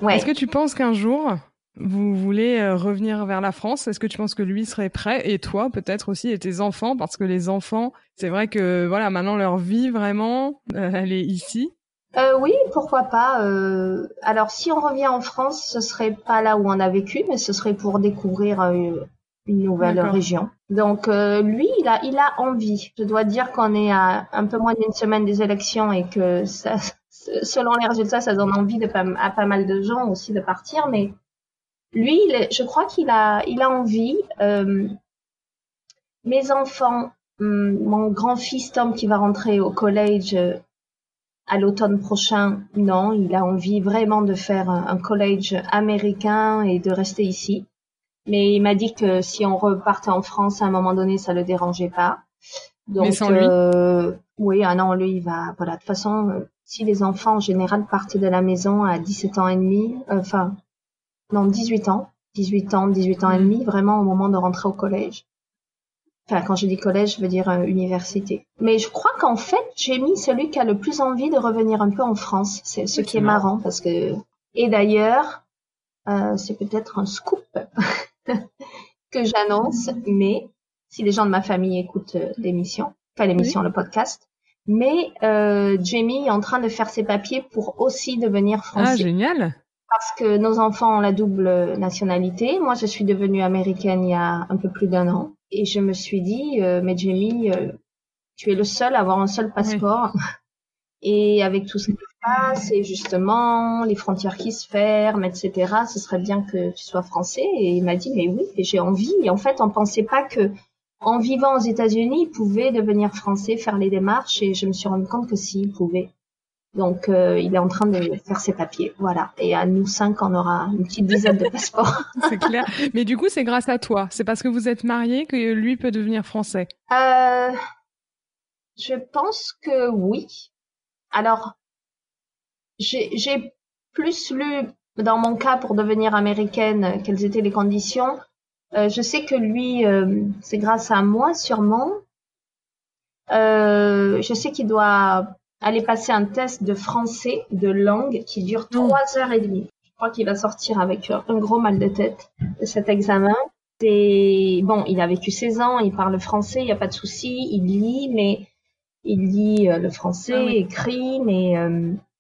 [SPEAKER 2] Ouais.
[SPEAKER 1] Est-ce que tu penses qu'un jour vous voulez euh, revenir vers la France? Est-ce que tu penses que lui serait prêt? Et toi peut-être aussi et tes enfants? Parce que les enfants, c'est vrai que voilà maintenant leur vie vraiment, elle est ici.
[SPEAKER 2] Euh, oui, pourquoi pas. Euh... Alors si on revient en France, ce serait pas là où on a vécu, mais ce serait pour découvrir une nouvelle région. Donc lui, il a, il a envie. Je dois dire qu'on est à un peu moins d'une semaine des élections et que ça, selon les résultats, ça donne envie de à pas mal de gens aussi de partir, mais lui, je crois qu'il a, il a envie. Euh, mes enfants, hum, mon grand-fils Tom qui va rentrer au collège euh, à l'automne prochain, non, il a envie vraiment de faire un, collège américain et de rester ici. Mais il m'a dit que si on repartait en France à un moment donné, ça le dérangeait pas.
[SPEAKER 1] Donc, Mais sans lui euh,
[SPEAKER 2] oui, ah non, lui, il va. Voilà, de toute façon, euh, si les enfants en général partent de la maison à 17 ans et demi, enfin non, 18 ans. 18 ans, 18 ans et demi, vraiment au moment de rentrer au collège. Enfin, quand je dis collège, je veux dire euh, université. Mais je crois qu'en fait, j'ai mis celui qui a le plus envie de revenir un peu en France. C'est ce qui est marrant parce que... Et d'ailleurs, euh, c'est peut-être un scoop que j'annonce, mais si les gens de ma famille écoutent euh, l'émission, enfin l'émission, le podcast, mais Jamie est en train de faire ses papiers pour aussi devenir ah, français.
[SPEAKER 1] Ah, génial
[SPEAKER 2] parce que nos enfants ont la double nationalité. Moi, je suis devenue américaine il y a un peu plus d'un an. Et je me suis dit, euh, mais Jamie, euh, tu es le seul à avoir un seul passeport. Et avec tout ce qui se passe, et justement, les frontières qui se ferment, etc., ce serait bien que tu sois français. Et il m'a dit, mais oui, j'ai envie. Et en fait, on pensait pas que, en vivant aux États-Unis, il pouvait devenir français, faire les démarches. Et je me suis rendu compte que si, il pouvait. Donc, euh, il est en train de faire ses papiers. Voilà. Et à nous cinq, on aura une petite dizaine de passeports.
[SPEAKER 1] c'est clair. Mais du coup, c'est grâce à toi. C'est parce que vous êtes mariés que lui peut devenir français.
[SPEAKER 2] Euh, je pense que oui. Alors, j'ai plus lu dans mon cas pour devenir américaine quelles étaient les conditions. Euh, je sais que lui, euh, c'est grâce à moi sûrement. Euh, je sais qu'il doit aller passer un test de français, de langue, qui dure oh. trois heures et demie. Je crois qu'il va sortir avec un gros mal de tête de cet examen. C'est bon, il a vécu 16 ans, il parle français, il n'y a pas de souci, il lit, mais il lit le français, ah écrit, mais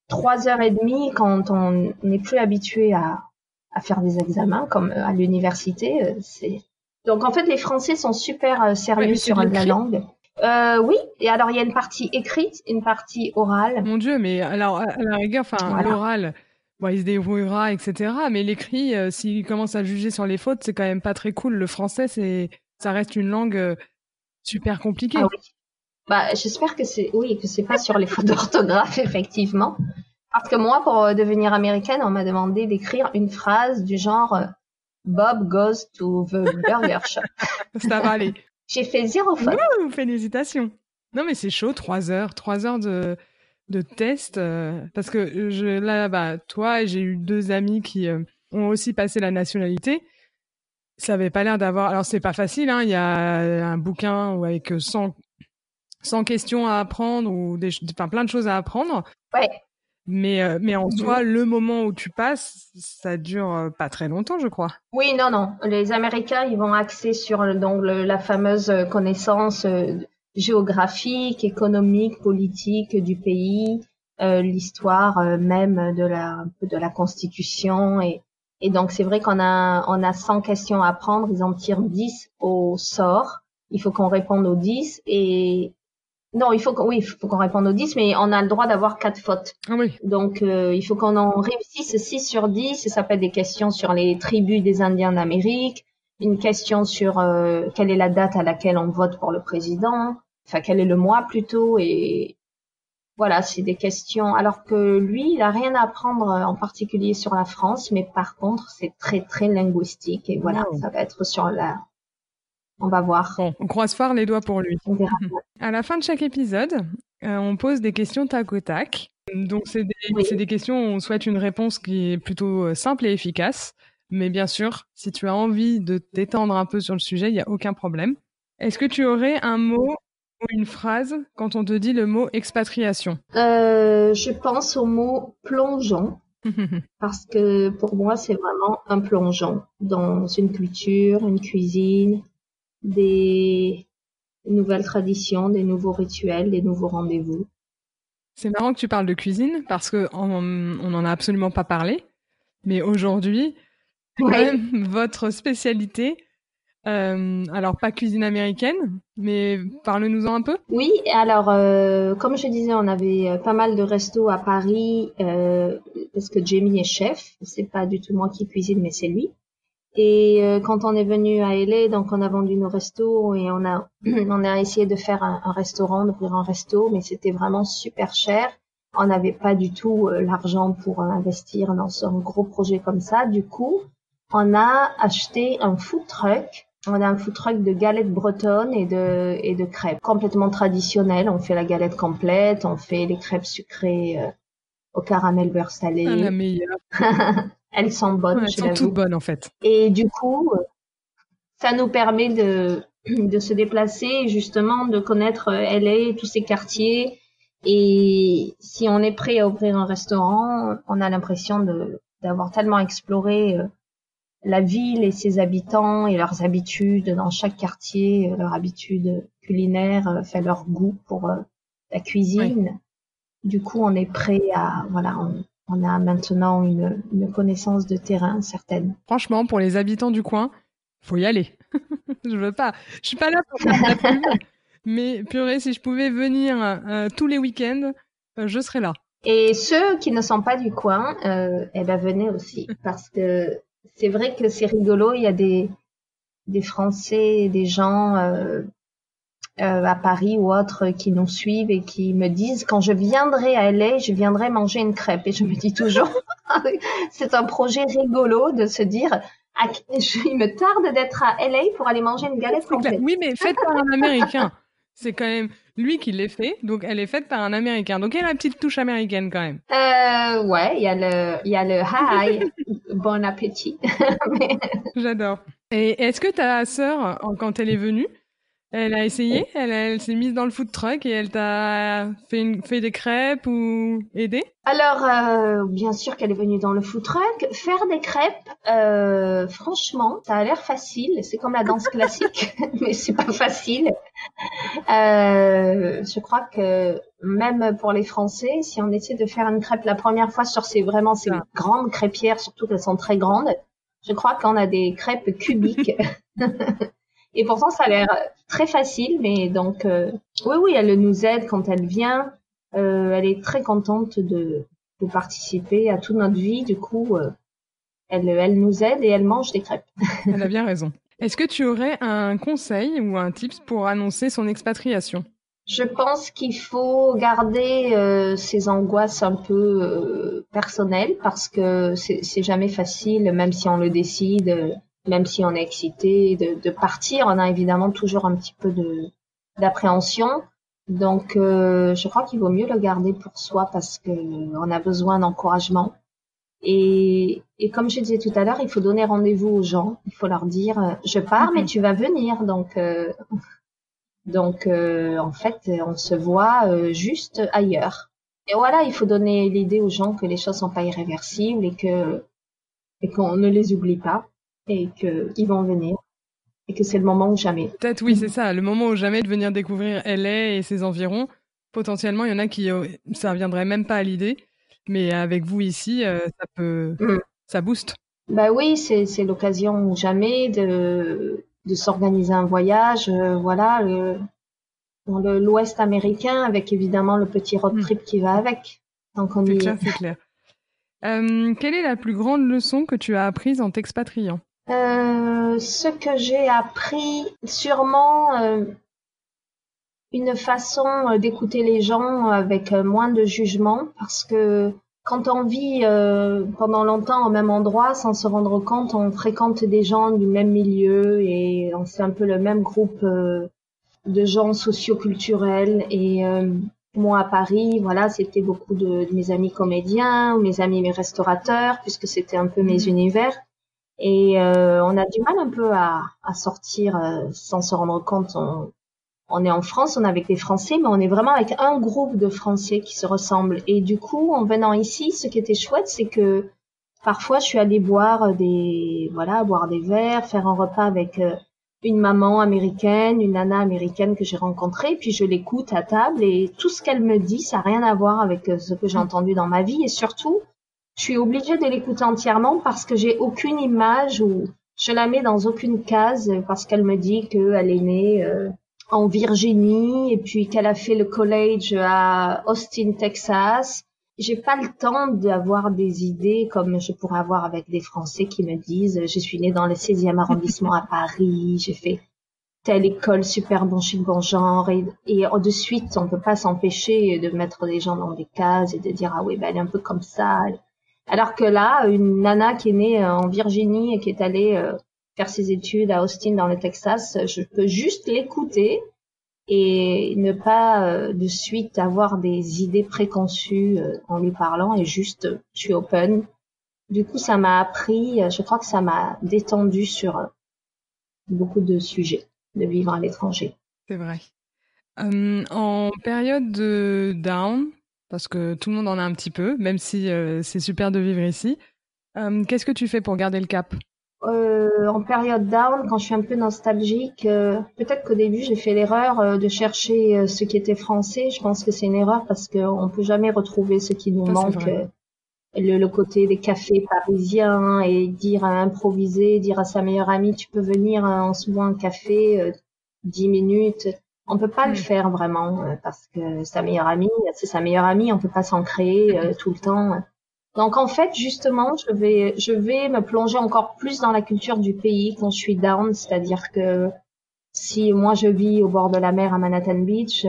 [SPEAKER 2] trois heures et demie quand on n'est plus habitué à, à faire des examens comme euh, à l'université. Euh, c'est donc en fait les Français sont super euh, sérieux sur la langue. Euh, oui, et alors il y a une partie écrite, une partie orale.
[SPEAKER 1] Mon Dieu, mais alors à la rigueur, enfin l'oral, bon, il se débrouillera, etc. Mais l'écrit, s'il commence à juger sur les fautes, c'est quand même pas très cool. Le français, c'est, ça reste une langue super compliquée. Ah, oui.
[SPEAKER 2] Bah, j'espère que c'est, oui, que c'est pas sur les fautes d'orthographe, effectivement. Parce que moi, pour euh, devenir américaine, on m'a demandé d'écrire une phrase du genre euh, Bob goes to the burger shop.
[SPEAKER 1] Ça va aller.
[SPEAKER 2] J'ai fait zéro faute.
[SPEAKER 1] Ouh, félicitations. Non, mais c'est chaud, trois heures, trois heures de, de test. Euh, parce que je, là, bah, toi, j'ai eu deux amis qui ont aussi passé la nationalité. Ça avait pas l'air d'avoir. Alors, c'est pas facile, hein. Il y a un bouquin avec 100, 100 questions à apprendre ou des, enfin, plein de choses à apprendre.
[SPEAKER 2] Ouais.
[SPEAKER 1] Mais, euh, mais en soi, le moment où tu passes, ça dure euh, pas très longtemps, je crois.
[SPEAKER 2] Oui, non, non. Les Américains, ils vont axer sur donc, la fameuse connaissance euh, géographique, économique, politique du pays, l'histoire même de la, de la Constitution. Et, et donc, c'est vrai qu'on a, on a 100 questions à prendre. Ils en tirent 10 au sort. Il faut qu'on réponde aux 10. Et, non, il faut qu'on, oui, il faut qu'on réponde aux 10, mais on a le droit d'avoir quatre fautes.
[SPEAKER 1] Ah oui.
[SPEAKER 2] Donc, euh, il faut qu'on en réussisse 6 sur 10. Et ça peut être des questions sur les tribus des Indiens d'Amérique, une question sur euh, quelle est la date à laquelle on vote pour le président, enfin, quel est le mois plutôt, et voilà, c'est des questions. Alors que lui, il a rien à apprendre en particulier sur la France, mais par contre, c'est très, très linguistique. Et voilà, ça va être sur la, on va voir.
[SPEAKER 1] on croise fort les doigts pour lui. À la fin de chaque épisode, euh, on pose des questions tac au tac. Donc, c'est des, questions où on souhaite une réponse qui est plutôt euh, simple et efficace. Mais bien sûr, si tu as envie de t'étendre un peu sur le sujet, il n'y a aucun problème. Est-ce que tu aurais un mot ou une phrase quand on te dit le mot expatriation?
[SPEAKER 2] Euh, Je pense au mot plongeon. parce que pour moi, c'est vraiment un plongeon dans une culture, une cuisine, des nouvelles traditions, des nouveaux rituels, des nouveaux rendez-vous.
[SPEAKER 1] C'est marrant que tu parles de cuisine parce que on n'en a absolument pas parlé, mais aujourd'hui, votre spécialité. Euh, alors pas cuisine américaine, mais parle-nous-en un peu.
[SPEAKER 2] Oui, alors euh, comme je disais, on avait euh, pas mal de restos à Paris parce que Jamie est chef. C'est pas du tout moi qui cuisine, mais c'est lui. Et euh, quand on est venu à LA, donc on a vendu nos restos et on a on a essayé de faire un, un restaurant, d'ouvrir un resto, mais c'était vraiment super cher. On n'avait pas du tout euh, l'argent pour investir dans un gros projet comme ça. Du coup, on a acheté un food truck. On a un food truck de galettes bretonnes et de et de crêpes complètement traditionnelles. On fait la galette complète, on fait les crêpes sucrées euh, au caramel beurre salé.
[SPEAKER 1] Ah, la meilleure.
[SPEAKER 2] Elles sont bonnes.
[SPEAKER 1] elles sont toutes bonnes en fait.
[SPEAKER 2] Et du coup, ça nous permet de, de se déplacer, justement, de connaître LA, tous ces quartiers. Et si on est prêt à ouvrir un restaurant, on a l'impression de d'avoir tellement exploré euh, la ville et ses habitants et leurs habitudes dans chaque quartier, euh, leurs habitudes culinaires, euh, fait leur goût pour la cuisine. Du coup, on est prêt à voilà, on a maintenant une, connaissance de terrain certaine.
[SPEAKER 1] Franchement, pour les habitants du coin, faut y aller. je veux pas, je suis pas là pour faire la pub, mais purée, si je pouvais venir euh, tous les week-ends, euh, je serais là.
[SPEAKER 2] Et ceux qui ne sont pas du coin, euh, eh ben venez aussi, parce que c'est vrai que c'est rigolo. Il y a des des Français, des gens euh, à Paris ou autres qui nous suivent et qui me disent quand je viendrai à LA, je viendrai manger une crêpe. Et je me dis toujours, c'est un projet rigolo de se dire, il me tarde d'être à LA pour aller manger une galette complète.
[SPEAKER 1] Oui, mais faites par un Américain. C'est quand même lui qui l'est fait, donc elle est faite par un Américain. Donc il y a la petite touche américaine quand même.
[SPEAKER 2] Euh, ouais, il y a le, il y a le hi, bon appétit.
[SPEAKER 1] J'adore. Et est-ce que ta sœur, quand elle est venue, elle a essayé Elle, s'est mise dans le food truck et elle t'a fait, fait des crêpes ou aidé?
[SPEAKER 2] Alors, euh, bien sûr qu'elle est venue dans le food truck. Faire des crêpes, euh, franchement, ça a l'air facile. C'est comme la danse classique, mais c'est pas facile. Euh, je crois que même pour les Français, si on essaie de faire une crêpe la première fois sur ces vraiment ces grandes crêpières, surtout qu'elles sont très grandes, je crois qu'on a des crêpes cubiques. Et pourtant, ça a l'air très facile, mais donc, euh, oui, oui, elle nous aide quand elle vient. Euh, elle est très contente de, de, participer à toute notre vie. Du coup, euh, elle, elle nous aide et elle mange des crêpes.
[SPEAKER 1] elle a bien raison. Est-ce que tu aurais un conseil ou un tips pour annoncer son expatriation?
[SPEAKER 2] Je pense qu'il faut garder ses angoisses un peu personnelles parce que c'est jamais facile, même si on le décide même si on est excité de, de, partir, on a évidemment toujours un petit peu de d'appréhension. Donc, euh, je crois qu'il vaut mieux le garder pour soi parce que on a besoin d'encouragement. Et, et comme je disais tout à l'heure, il faut donner rendez-vous aux gens. Il faut leur dire, euh, je pars, mais mhm. tu vas venir. Donc, euh, donc, en fait, on se voit juste ailleurs. Et voilà, il faut donner l'idée aux gens que les choses sont pas irréversibles et que et qu'on ne les oublie pas et qu'ils vont venir et que c'est le moment ou jamais.
[SPEAKER 1] Peut-être oui, c'est ça, le moment ou jamais de venir découvrir LA et ses environs. Potentiellement, il y en a qui euh, ça reviendrait même pas à l'idée, mais avec vous ici, euh, ça peut, mm. ça booste.
[SPEAKER 2] Bah oui, c'est l'occasion ou jamais de de s'organiser un voyage, euh, voilà, dans l'Ouest américain, avec évidemment le petit road mm. trip qui va avec.
[SPEAKER 1] C'est clair, c'est clair. quelle est la plus grande leçon que tu as apprise en t'expatriant?
[SPEAKER 2] Ce que j'ai appris, sûrement euh, une façon euh, d'écouter les gens avec moins de jugement, parce que quand on vit pendant longtemps au même endroit sans se rendre compte, on fréquente des gens du même milieu et on fait un peu le même groupe de gens socioculturels et moi à Paris, voilà, c'était beaucoup de, de, mes amis comédiens ou mes amis mes restaurateurs puisque c'était un peu mes mmh. univers. Et euh, on a du mal un peu à, à sortir euh, sans se rendre compte. On, on, est en France, on est avec des Français, mais on est vraiment avec un groupe de Français qui se ressemblent. Et du coup, en venant ici, ce qui était chouette, c'est que parfois je suis allée boire des, voilà, boire des verres, faire un repas avec euh, une maman américaine, une nana américaine que j'ai rencontrée, puis je l'écoute à table et tout ce qu'elle me dit, ça n'a rien à voir avec ce que j'ai entendu dans ma vie. Et surtout, je suis obligée de l'écouter entièrement parce que j'ai aucune image ou je la mets dans aucune case parce qu'elle me dit qu'elle est née euh, en Virginie et puis qu'elle a fait le college à Austin, Texas. J'ai pas le temps d'avoir des idées comme je pourrais avoir avec des Français qui me disent je suis née dans le 16e arrondissement à Paris, j'ai fait telle école super bon chic bon genre et, et de suite on peut pas s'empêcher de mettre des gens dans des cases et de dire ah oui ben elle est un peu comme ça alors que là, une nana qui est née euh, en Virginie et qui est allée euh, faire ses études à Austin dans le Texas, je peux juste l'écouter et ne pas euh, de suite avoir des idées préconçues en lui parlant et juste je suis open. Du coup, ça m'a appris, je crois que ça m'a détendu sur beaucoup de sujets de vivre à l'étranger.
[SPEAKER 1] C'est vrai. en période de down, parce que tout le monde en a un petit peu, même si euh, c'est super de vivre ici. Euh, qu'est-ce que tu fais pour garder le cap?
[SPEAKER 2] Euh, En période down, quand je suis un peu nostalgique, peut-être qu'au début j'ai fait l'erreur de chercher ce qui était français. Je pense que c'est une erreur parce qu'on peut jamais retrouver ce qui nous manque. Le, le, côté des cafés parisiens et dire à improviser, dire à sa meilleure amie tu peux venir, on se boit un café, dix minutes on peut pas le hmm. faire vraiment euh, parce que sa meilleure amie, c'est sa meilleure amie, on peut pas s'en créer euh, tout le temps. Donc en fait, justement, je vais je vais me plonger encore plus dans la culture du pays quand je suis down, c'est-à-dire que si moi je vis au bord de la mer à Manhattan Beach,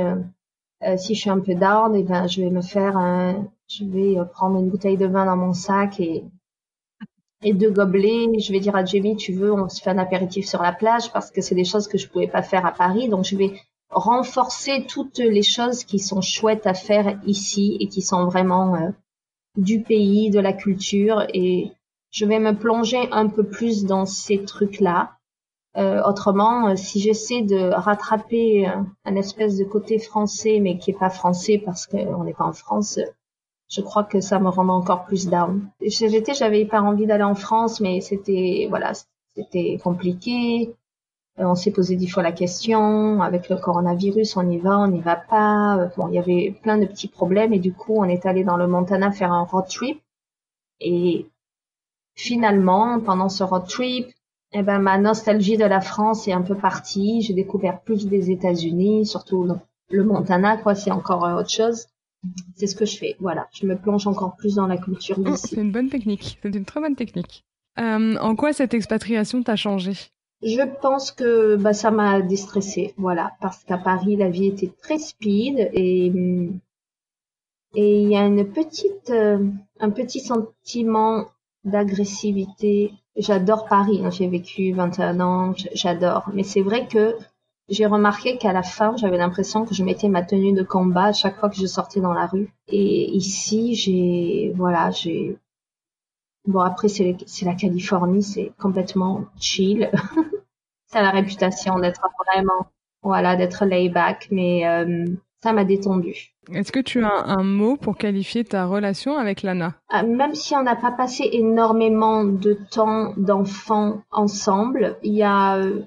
[SPEAKER 2] si je suis un peu down, et eh ben je vais me faire un, je vais prendre une bouteille de vin dans mon sac et et deux gobelets. Je vais dire à Jamie, tu veux, on se fait un apéritif sur la plage parce que c'est des choses que je pouvais pas faire à Paris. Donc je vais renforcer toutes les choses qui sont chouettes à faire ici et qui sont vraiment euh, du pays, de la culture. Et je vais me plonger un peu plus dans ces trucs-là. Euh, autrement, euh, si j'essaie de rattraper un espèce de côté français, mais qui est pas français parce qu'on n'est pas en France, je crois que ça me rend encore plus down. J'étais, j'avais hyper envie d'aller en France, mais c'était, voilà, c'était compliqué. Euh, on s'est posé dix fois la question. Avec le coronavirus, on y va, on n'y va pas. Euh, bon, il y avait plein de petits problèmes et du coup, on est allé dans le Montana faire un road trip. Et finalement, pendant ce road trip, eh ben, ma nostalgie de la France est un peu partie. J'ai découvert plus des États-Unis, surtout le Montana, quoi. C'est encore euh, autre chose. C'est ce que je fais. Voilà, je me plonge encore plus dans la culture oh, d'ici.
[SPEAKER 1] c'est une bonne technique. C'est une très bonne technique. Euh, en quoi cette expatriation t'a changé?
[SPEAKER 2] Je pense que bah, ça m'a déstressé. Voilà, parce qu'à Paris, la vie était très speed et et il y a une petite, euh, un petit sentiment d'agressivité. J'adore Paris. Hein. J'ai vécu 21 ans. J'adore. Mais c'est vrai que j'ai remarqué qu'à la fin, j'avais l'impression que je mettais ma tenue de combat à chaque fois que je sortais dans la rue. Et ici, j'ai, voilà, j'ai, bon après c'est la Californie, c'est complètement chill. ça a la réputation d'être vraiment, voilà, d'être layback, mais euh, ça m'a détendu.
[SPEAKER 1] Est-ce que tu as un mot pour qualifier ta relation avec Lana?
[SPEAKER 2] Ah, Même si on n'a pas passé énormément de temps d'enfants ensemble, il y a euh,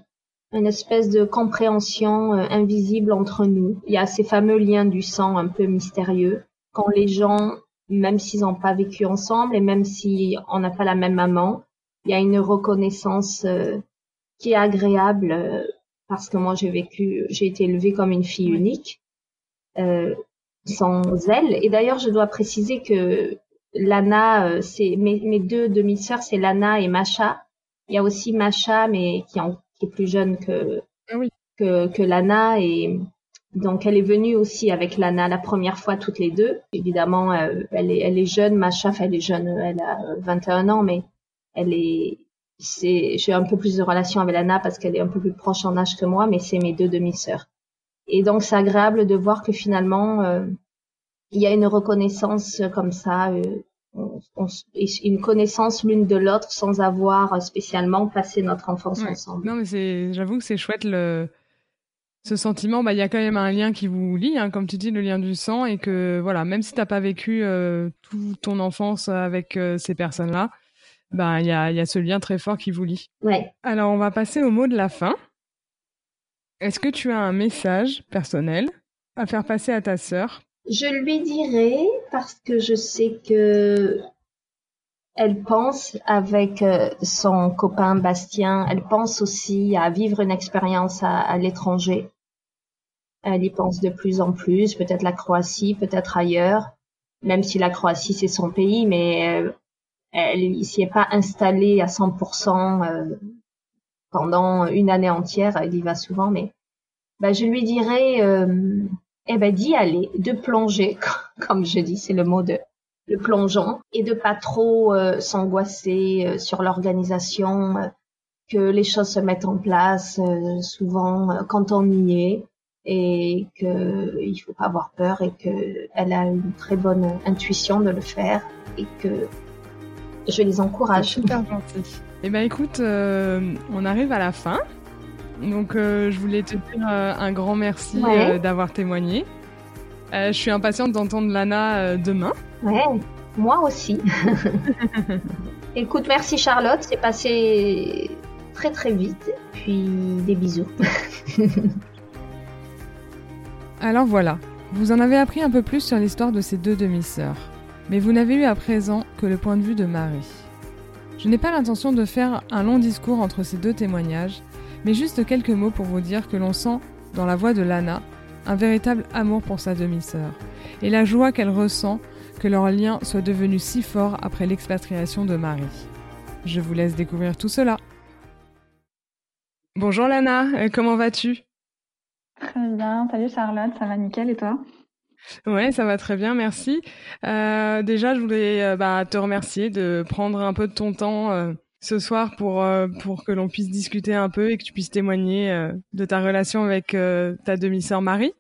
[SPEAKER 2] une espèce de compréhension euh, invisible entre nous. Il y a ces fameux liens du sang un peu mystérieux. Quand les gens, même s'ils n'ont pas vécu ensemble et même si on n'a pas la même maman, il y a une reconnaissance euh, qui est agréable euh, parce que moi j'ai vécu, j'ai été élevée comme une fille unique, sans elle. Et d'ailleurs, je dois préciser que Lana, c'est mes, mes deux demi-sœurs, c'est Lana et Macha. Il y a aussi Macha, mais qui est plus jeune que,
[SPEAKER 1] ah
[SPEAKER 2] que, que Lana et donc elle est venue aussi avec Lana la première fois toutes les deux. Évidemment, euh, elle est elle est jeune, ma chef, elle est jeune, elle a 21 ans, mais elle est c'est j'ai un peu plus de relation avec Lana parce qu'elle est un peu plus proche en âge que moi, mais c'est mes deux demi-sœurs. Et donc c'est agréable de voir que finalement euh, il y a une reconnaissance comme ça euh, une connaissance l'une de l'autre sans avoir spécialement passé notre enfance ensemble.
[SPEAKER 1] Non, mais c'est, j'avoue que c'est chouette le ce sentiment. Bah, il y a quand même un lien qui vous lie, hein, comme tu dis, le lien du sang, et que voilà, même si t'as pas vécu euh, toute ton enfance avec euh, ces personnes-là, bah, il y a, y a ce lien très fort qui vous lie.
[SPEAKER 2] Ouais.
[SPEAKER 1] Alors, on va passer au mot de la fin. Est-ce que tu as un message personnel à faire passer à ta sœur?
[SPEAKER 2] Je lui dirai parce que je sais que elle pense avec euh, son copain Bastien, elle pense aussi à vivre une expérience à, l'étranger. Elle y pense de plus en plus, peut-être la Croatie, peut-être ailleurs, même si la Croatie c'est son pays, mais euh, elle s'y est pas installée à 100% euh, pendant une année entière. Elle y va souvent, mais bah, je lui dirais eh ben d'y aller, de plonger, comme je dis, c'est le mot de le plongeon, et de pas trop euh, s'angoisser euh, sur l'organisation, euh, que les choses se mettent en place souvent quand on y est, et que il faut pas avoir peur, et que elle a une très bonne intuition de le faire, et que je les encourage.
[SPEAKER 1] Super gentil. Eh ben écoute, on arrive à la fin. Donc, euh, je voulais te dire euh, un grand merci euh, d'avoir témoigné. je suis impatiente d'entendre Lana demain.
[SPEAKER 2] Ouais, moi aussi. Écoute, merci Charlotte, c'est passé très très vite. Puis des bisous.
[SPEAKER 1] Alors voilà, vous en avez appris un peu plus sur l'histoire de ces deux demi-sœurs. Mais vous n'avez eu à présent que le point de vue de Marie. Je n'ai pas l'intention de faire un long discours entre ces deux témoignages, mais juste quelques mots pour vous dire que l'on sent, dans la voix de Lana, un véritable amour pour sa demi-sœur, et la joie qu'elle ressent que leur lien soit devenu si fort après l'expatriation de Marie. Je vous laisse découvrir tout cela. Bonjour Lana, comment vas-tu?
[SPEAKER 3] Très bien, salut Charlotte, ça va nickel et toi?
[SPEAKER 1] Ouais, ça va très bien, merci. Euh, déjà, je voulais euh, bah, te remercier de prendre un peu de ton temps euh, ce soir pour pour que l'on puisse discuter un peu et que tu puisses témoigner de ta relation avec ta demi-sœur Marie.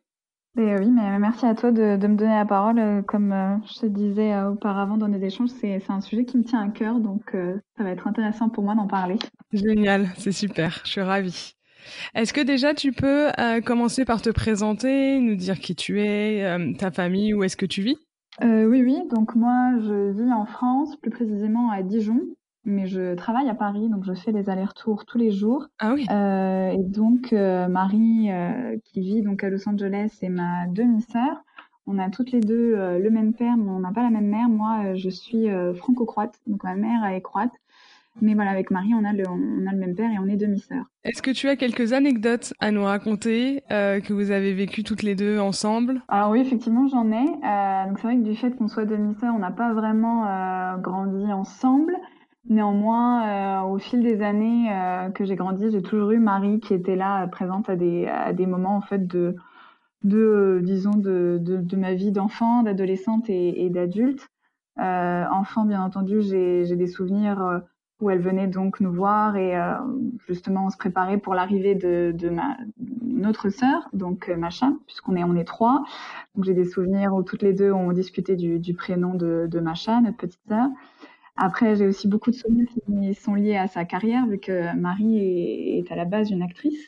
[SPEAKER 3] Et oui, mais merci à toi de, de me donner la parole. Comme je te disais auparavant dans nos échanges, c'est un sujet qui me tient à cœur, donc ça va être intéressant pour moi d'en parler.
[SPEAKER 1] Génial, c'est super, je suis ravie. Est-ce que déjà tu peux euh, commencer par te présenter, nous dire qui tu es, euh, ta famille, où est-ce que tu vis?
[SPEAKER 3] Euh, Oui, oui. Donc moi, je vis en France, plus précisément à Dijon, mais je travaille à Paris, donc je fais des allers-retours tous les jours.
[SPEAKER 1] Ah oui.
[SPEAKER 3] et donc Marie, qui vit donc à Los Angeles, c'est ma demi-sœur. On a toutes les deux le même père, mais on n'a pas la même mère. Moi, je suis franco-croate, donc ma mère est croate. Mais voilà, avec Marie, on a le, on a le même père et on est demi-sœurs.
[SPEAKER 1] Est-ce que tu as quelques anecdotes à nous raconter euh, que vous avez vécues toutes les deux ensemble?
[SPEAKER 3] Alors oui, effectivement, j'en ai. Euh, donc c'est vrai que du fait qu'on soit demi-sœurs, on n'a pas vraiment euh, grandi ensemble. Néanmoins, euh, au fil des années euh, que j'ai grandi, j'ai toujours eu Marie qui était là, présente à des, à des moments en fait de, de disons, de, de, de ma vie d'enfant, d'adolescente et, et d'adulte. enfant, bien entendu, j'ai des souvenirs où elle venait donc nous voir et euh, justement on se préparait pour l'arrivée de, de ma notre sœur, donc euh, Macha, puisqu'on est on est trois. Donc j'ai des souvenirs où toutes les deux ont discuté du, du prénom de, de Macha, notre petite sœur. Après, j'ai aussi beaucoup de souvenirs qui sont liés à sa carrière, vu que Marie est, est à la base une actrice.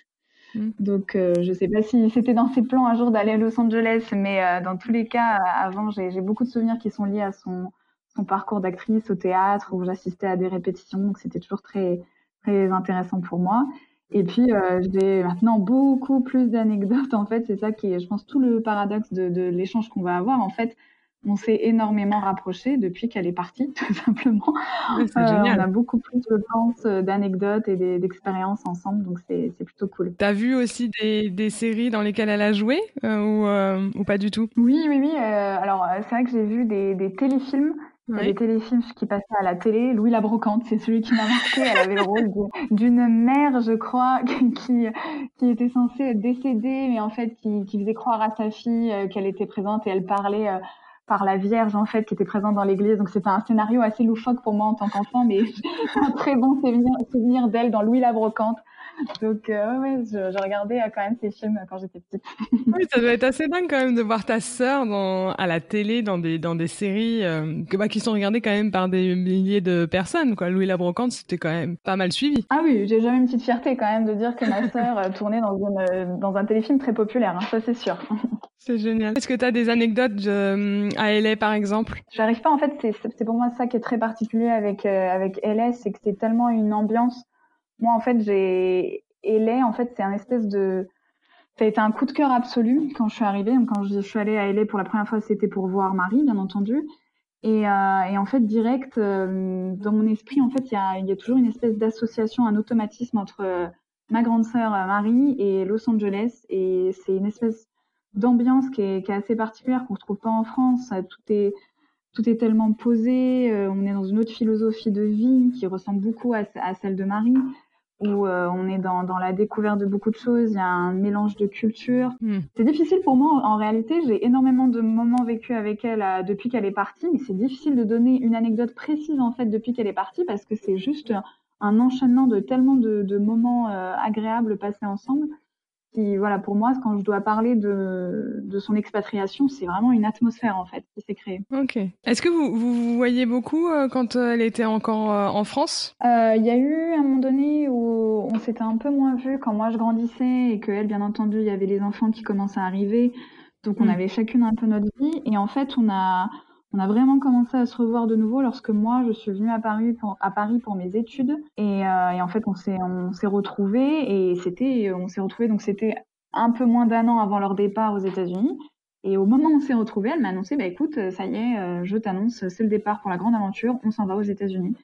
[SPEAKER 3] Mm. Donc, euh, je sais pas si c'était dans ses plans un jour d'aller à Los Angeles, mais euh, dans tous les cas, avant, j'ai beaucoup de souvenirs qui sont liés à son, son parcours d'actrice au théâtre où j'assistais à des répétitions, donc c'était toujours très très intéressant pour moi. Et puis euh, j'ai maintenant beaucoup plus d'anecdotes. En fait, c'est ça qui est, je pense, tout le paradoxe de, de l'échange qu'on va avoir. En fait, on s'est énormément rapprochés depuis qu'elle est partie, tout simplement.
[SPEAKER 1] c'est génial.
[SPEAKER 3] Euh, on a beaucoup plus, je pense, d'anecdotes et d'expériences ensemble, donc c'est plutôt cool.
[SPEAKER 1] T'as vu aussi des, des, séries dans lesquelles elle a joué euh, ou, euh, ou, pas du tout?
[SPEAKER 3] Oui, oui, oui. alors c'est vrai que j'ai vu des, des téléfilms des téléfilms qui passaient à la télé. Louis la Brocante, c'est celui qui m'a marqué. Elle avait le rôle d'une mère, je crois, qui, qui était censée être décédée, mais en fait qui, qui faisait croire à sa fille euh, qu'elle était présente et elle parlait euh, par la Vierge en fait qui était présente dans l'église. Donc c'était un scénario assez loufoque pour moi en tant qu'enfant, mais un très bon souvenir d'elle dans Louis la Brocante. Donc, euh, ouais, je, je, regardais euh, quand même ces films quand j'étais petite.
[SPEAKER 1] oui, ça doit être assez dingue quand même de voir ta sœur dans, à la télé, dans des, dans des séries euh, que, bah, qui sont regardées quand même par des milliers de personnes. Quoi. Louis la Brocante, c'était quand même pas mal suivi.
[SPEAKER 3] Ah oui, j'ai jamais une petite fierté quand même de dire que ma sœur euh, tournait dans, une, euh, dans un téléfilm très populaire, hein, ça c'est sûr.
[SPEAKER 1] C'est génial. Est-ce que tu as des anecdotes de, à LA par exemple?
[SPEAKER 3] J'arrive pas, en fait, c'est pour moi ça qui est très particulier avec, avec LA, c'est que c'est tellement une ambiance moi, en fait, j'ai LA, en fait, c'est un espèce de ça a été un coup de cœur absolu quand je suis arrivée. Donc, quand je suis allée à LA pour la première fois, c'était pour voir Marie, bien entendu. Et, euh, et en fait, direct, euh, dans mon esprit, en fait, il y a, y a, toujours une espèce d'association, un automatisme entre euh, ma grande sœur Marie et Los Angeles. Et c'est une espèce d'ambiance qui est, qui est, assez particulière qu'on retrouve pas en France. Tout est tout est tellement posé. on est dans une autre philosophie de vie qui ressemble beaucoup à celle de Marie où euh, on est dans, dans, la découverte de beaucoup de choses, il y a un mélange de cultures. Mm. C'est difficile pour moi, en réalité, j'ai énormément de moments vécus avec elle euh, depuis qu'elle est partie, mais c'est difficile de donner une anecdote précise en fait depuis qu'elle est partie parce que c'est juste un enchaînement de tellement de, de moments euh, agréables passés ensemble qui, voilà, pour moi, quand je dois parler de, de son expatriation, c'est vraiment une atmosphère en fait qui s'est créée.
[SPEAKER 1] Ok. Est-ce que vous, vous, vous voyez beaucoup euh, quand euh, elle était encore euh, en France?
[SPEAKER 3] Il y a eu un moment donné où on s'était un peu moins vu quand moi je grandissais et que elle, bien entendu, il y avait les enfants qui commençaient à arriver, donc on mm. avait chacune un peu notre vie et en fait on a on a vraiment commencé à se revoir de nouveau lorsque moi je suis venue à Paris pour, mes études. Et, euh, et en fait on s'est on retrouvés et c'était on s'est retrouvés donc c'était un peu moins d'un an avant leur départ aux États-Unis. Et au moment où on s'est retrouvés elle m'a annoncé bah écoute ça y est euh, je t'annonce c'est le départ pour la grande aventure on s'en va aux États-Unis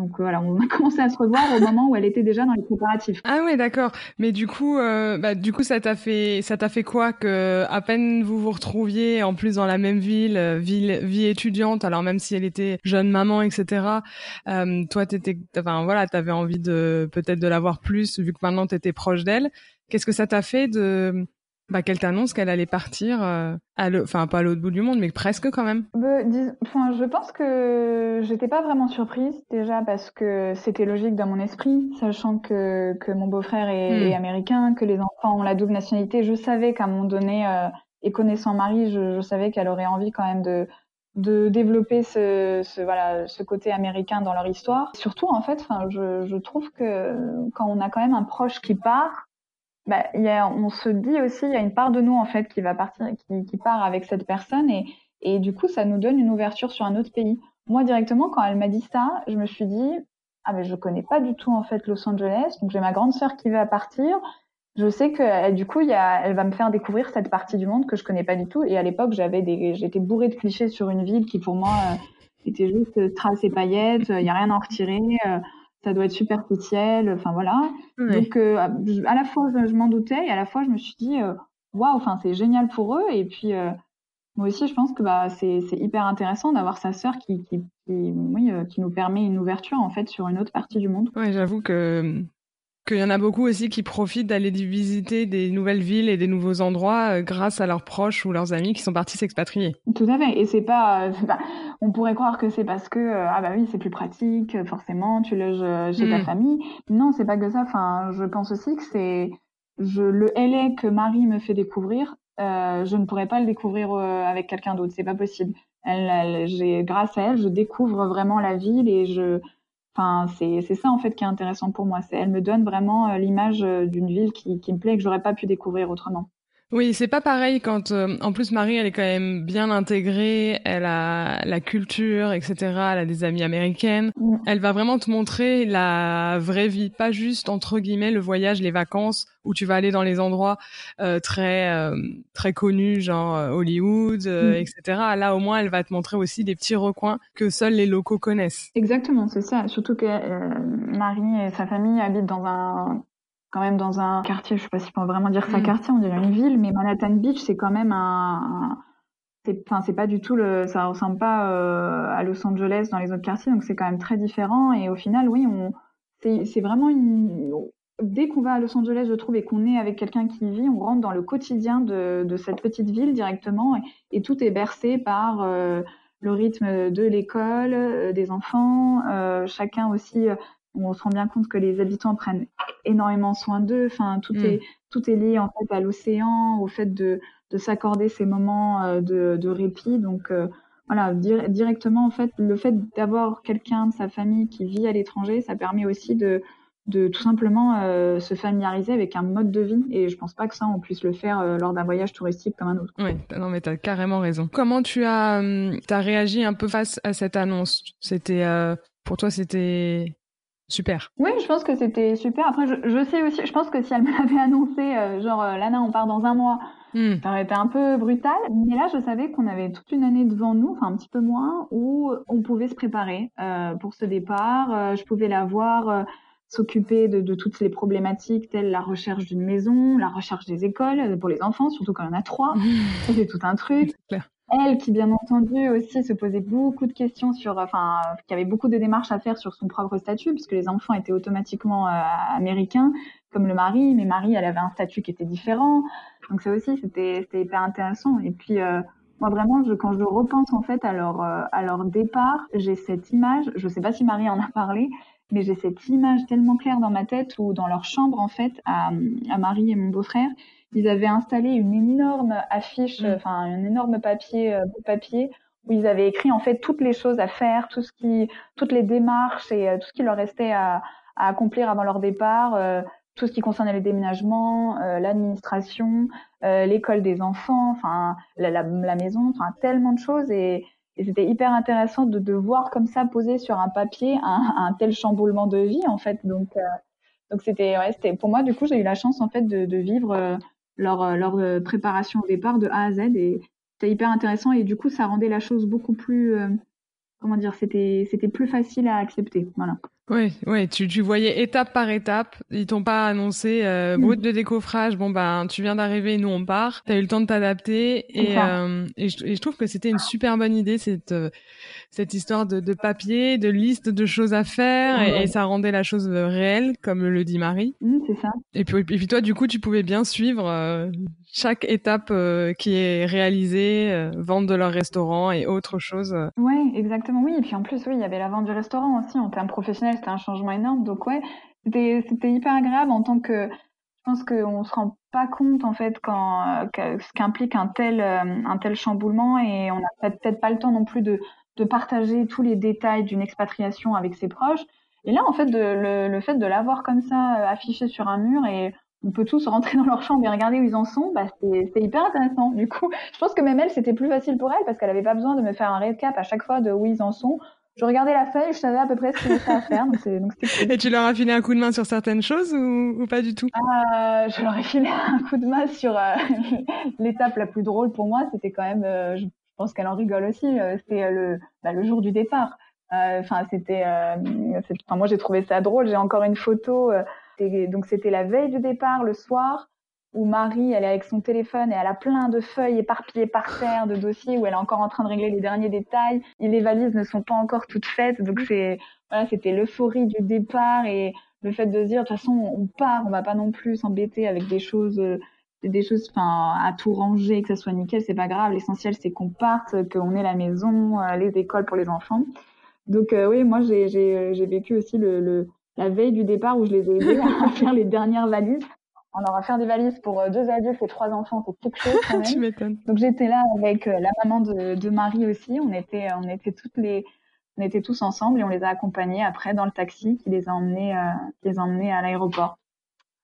[SPEAKER 3] Donc voilà, on a commencé à se revoir au moment où elle était déjà dans les préparatifs.
[SPEAKER 1] Ah ouais, d'accord. Mais du coup, euh, bah, du coup, ça t'a fait, ça t'a fait quoi que à peine vous vous retrouviez en plus dans la même ville, euh, ville, vie étudiante. Alors même si elle était jeune maman, etc. Euh, toi, t'étais, enfin voilà, t'avais envie de peut-être de la voir plus vu que maintenant t'étais proche d'elle. Qu'est-ce que ça t'a fait de bah, qu'elle t'annonce qu'elle allait partir, euh, à le... enfin pas à l'autre bout du monde, mais presque quand même.
[SPEAKER 3] Bah, enfin, je pense que j'étais pas vraiment surprise déjà parce que c'était logique dans mon esprit, sachant que, que mon beau-frère est, hmm. américain, que les enfants ont la double nationalité. Je savais qu'à un moment donné, euh, et connaissant Marie, je, je savais qu'elle aurait envie quand même de de développer ce, ce, voilà ce côté américain dans leur histoire. Surtout en fait, enfin, je, je trouve que quand on a quand même un proche qui part, bah, y a, on se dit aussi, il y a une part de nous en fait qui va partir, qui, qui part avec cette personne et, et du coup, ça nous donne une ouverture sur un autre pays. Moi, directement, quand elle m'a dit ça, je me suis dit, ah mais je connais pas du tout en fait Los Angeles, donc j'ai ma grande sœur qui va partir. Je sais que du coup, y a, elle va me faire découvrir cette partie du monde que je connais pas du tout. Et à l'époque, j'avais des, j'étais bourrée de clichés sur une ville qui pour moi euh, était juste trace et paillettes, il y a rien à en retirer. Euh, ça doit être superficiel, enfin voilà. Donc euh, à la fois je, m'en doutais et à la fois je me suis dit euh, waouh, enfin c'est génial pour eux et puis euh, moi aussi je pense que bah c'est hyper intéressant d'avoir sa sœur qui qui qui, oui, qui nous permet une ouverture en fait sur une autre partie du monde.
[SPEAKER 1] Oui, j'avoue que qu'il y en a beaucoup aussi qui profitent d'aller visiter des nouvelles villes et des nouveaux endroits euh, grâce à leurs proches ou leurs amis qui sont partis s'expatrier.
[SPEAKER 3] Tout à fait. Et c'est pas, euh, on pourrait croire que c'est parce que euh, ah bah oui c'est plus pratique, forcément tu loges chez ta hmm. famille. Non, c'est pas que ça. Enfin, je pense aussi que c'est je le LA que Marie me fait découvrir, je ne pourrais pas le découvrir avec quelqu'un d'autre. C'est pas possible. Elle, grâce à elle, je découvre vraiment la ville et je C'est ça en fait qui est intéressant pour moi. Elle me donne vraiment euh, l'image euh, d'une ville qui, qui me plaît et que j'aurais pas pu découvrir autrement.
[SPEAKER 1] Oui, c'est pas pareil quand, euh, en plus Marie, elle est quand même bien intégrée, elle a la culture, etc. Elle a des amies américaines. Mm. Elle va vraiment te montrer la vraie vie, pas juste entre guillemets le voyage, les vacances où tu vas aller dans les endroits euh, très euh, très connus, genre Hollywood, mm. etc. Là, au moins, elle va te montrer aussi des petits recoins que seuls les locaux connaissent.
[SPEAKER 3] Exactement, c'est ça. Surtout que Marie et sa famille habitent dans un quand même dans un quartier, je sais pas si on peut vraiment dire ça mm. quartier, on dirait une ville, mais Manhattan Beach, c'est quand même un, c'est, enfin, c'est pas du tout le, ça ressemble pas euh, à Los Angeles dans les autres quartiers, donc c'est quand même très différent. Et au final, oui, on, c'est, vraiment une, dès qu'on va à Los Angeles, je trouve, et qu'on est avec quelqu'un qui y vit, on rentre dans le quotidien de, de cette petite ville directement, et, tout est bercé par euh, le rythme de l'école, euh, des enfants, chacun aussi on se rend bien compte que les habitants prennent énormément soin d'eux. Enfin, tout mm. est tout est lié en fait à l'océan, au fait de, de s'accorder ces moments euh, de, de répit. Donc euh, voilà, directement en fait, le fait d'avoir quelqu'un de sa famille qui vit à l'étranger, ça permet aussi de de tout simplement euh, se familiariser avec un mode de vie. Et je pense pas que ça, on puisse le faire lors d'un voyage touristique comme un autre.
[SPEAKER 1] Oui, non, mais tu as carrément raison. Comment tu as, as réagi un peu face à cette annonce? C'était, pour toi, c'était super.
[SPEAKER 3] Oui, je pense que c'était super. Après, je, sais aussi, je pense que si elle me l'avait annoncé, euh, genre euh, Lana, on part dans un mois, hmm. ça aurait été un peu brutal. Mais là, je savais qu'on avait toute une année devant nous, enfin un petit peu moins, où on pouvait se préparer euh, pour ce départ. je pouvais la voir s'occuper de, de, toutes les problématiques telles la recherche d'une maison, la recherche des écoles pour les enfants, surtout quand il y en a trois. C'est tout un truc elle qui bien entendu aussi se posait beaucoup de questions sur, enfin, qui avait beaucoup de démarches à faire sur son propre statut, puisque les enfants étaient automatiquement euh, américains, comme le mari, mais Marie, elle avait un statut qui était différent. Donc ça aussi, c'était hyper intéressant. Et puis euh, moi vraiment, je, quand je repense en fait à leur euh, à leur départ, j'ai cette image. Je sais pas si Marie en a parlé, mais j'ai cette image tellement claire dans ma tête ou dans leur chambre en fait à, à Marie et mon beau-frère ils avaient installé une énorme affiche, mm. enfin un énorme papier, euh, papier où ils avaient écrit en fait toutes les choses à faire, tout ce qui, toutes les démarches et euh, tout ce qui leur restait à, à accomplir avant leur départ, euh, tout ce qui concernait les déménagements, l'administration, l'école des enfants, enfin la, la, la, maison, enfin tellement de choses et, et c'était hyper intéressant de, de voir comme ça poser sur un papier un, un tel chamboulement de vie en fait. Donc donc c'était ouais, c'était pour moi du coup j'ai eu la chance en fait de, de vivre leur, euh, leur euh, préparation au départ de A à Z et c'était hyper intéressant et du coup ça rendait la chose beaucoup plus euh, comment dire, c'était c'était plus facile à accepter. Voilà.
[SPEAKER 1] Oui, ouais, tu, tu voyais étape par étape. Ils t'ont pas annoncé euh, mm. brut de décoffrage. Bon ben, tu viens d'arriver, nous on part. T'as eu le temps de t'adapter et, euh, et, je, et, je, trouve que c'était une super bonne idée cette euh, cette histoire de, de, papier, de liste de choses à faire et, ça rendait la chose réelle, comme le dit Marie.
[SPEAKER 3] Mm, c'est ça.
[SPEAKER 1] Et puis, et puis toi, du coup, tu pouvais bien suivre euh, chaque étape euh, qui est réalisée, euh, vente de leur restaurant et autre chose.
[SPEAKER 3] Ouais, exactement. Oui, et puis en plus, oui, il y avait la vente du restaurant aussi. En termes professionnels, c'était un changement énorme. Donc ouais, c'était hyper agréable en tant que je pense qu'on se rend pas compte en fait quand ce qu'implique un tel un tel chamboulement et on n'a peut-être pas le temps non plus de de partager tous les détails d'une expatriation avec ses proches. Et là, en fait, le, le, fait de l'avoir comme ça affiché sur un mur et on peut tous rentrer dans leur chambre et regarder où ils en sont, bah, c'est hyper intéressant. Du coup, je pense que même elle, c'était plus facile pour elle parce qu'elle avait pas besoin de me faire un récap à chaque fois de où ils en sont. Je regardais la feuille, je savais à peu près ce qu'il restait à faire. Donc donc
[SPEAKER 1] Et tu leur as filé un coup de main sur certaines choses ou, ou pas du tout?
[SPEAKER 3] Euh, Je leur ai filé un coup de main sur euh, l'étape la plus drôle pour moi. C'était quand même, euh, je pense qu'elle en rigole aussi, euh, c'était le, bah, le jour du départ. Enfin, c'était, enfin, moi j'ai trouvé ça drôle. J'ai encore une photo donc c'était la veille du départ, le soir, où Marie, elle est avec son téléphone et elle a plein de feuilles éparpillées par terre, de dossiers où elle est encore en train de régler les derniers détails. Et les valises ne sont pas encore toutes faites, donc c'est voilà, c'était l'euphorie du départ et le fait de se dire de toute façon on part, on va pas non plus s'embêter avec des choses des choses enfin à tout ranger que ça soit nickel c'est pas grave. L'essentiel c'est qu'on parte qu'on ait la maison euh, les écoles pour les enfants. Donc euh, oui moi j'ai vécu aussi le la veille du départ où je les ai aidés à faire les dernières valises. On leur a fait des valises pour euh, deux adultes et trois enfants, c'est quelque chose quand même.
[SPEAKER 1] tu m'étonnes.
[SPEAKER 3] Donc j'étais là avec euh, la maman de, de Marie aussi. On était, on était toutes les, on était tous ensemble et on les a accompagnés après dans le taxi qui les a emmenés, euh, les a emmenés à l'aéroport.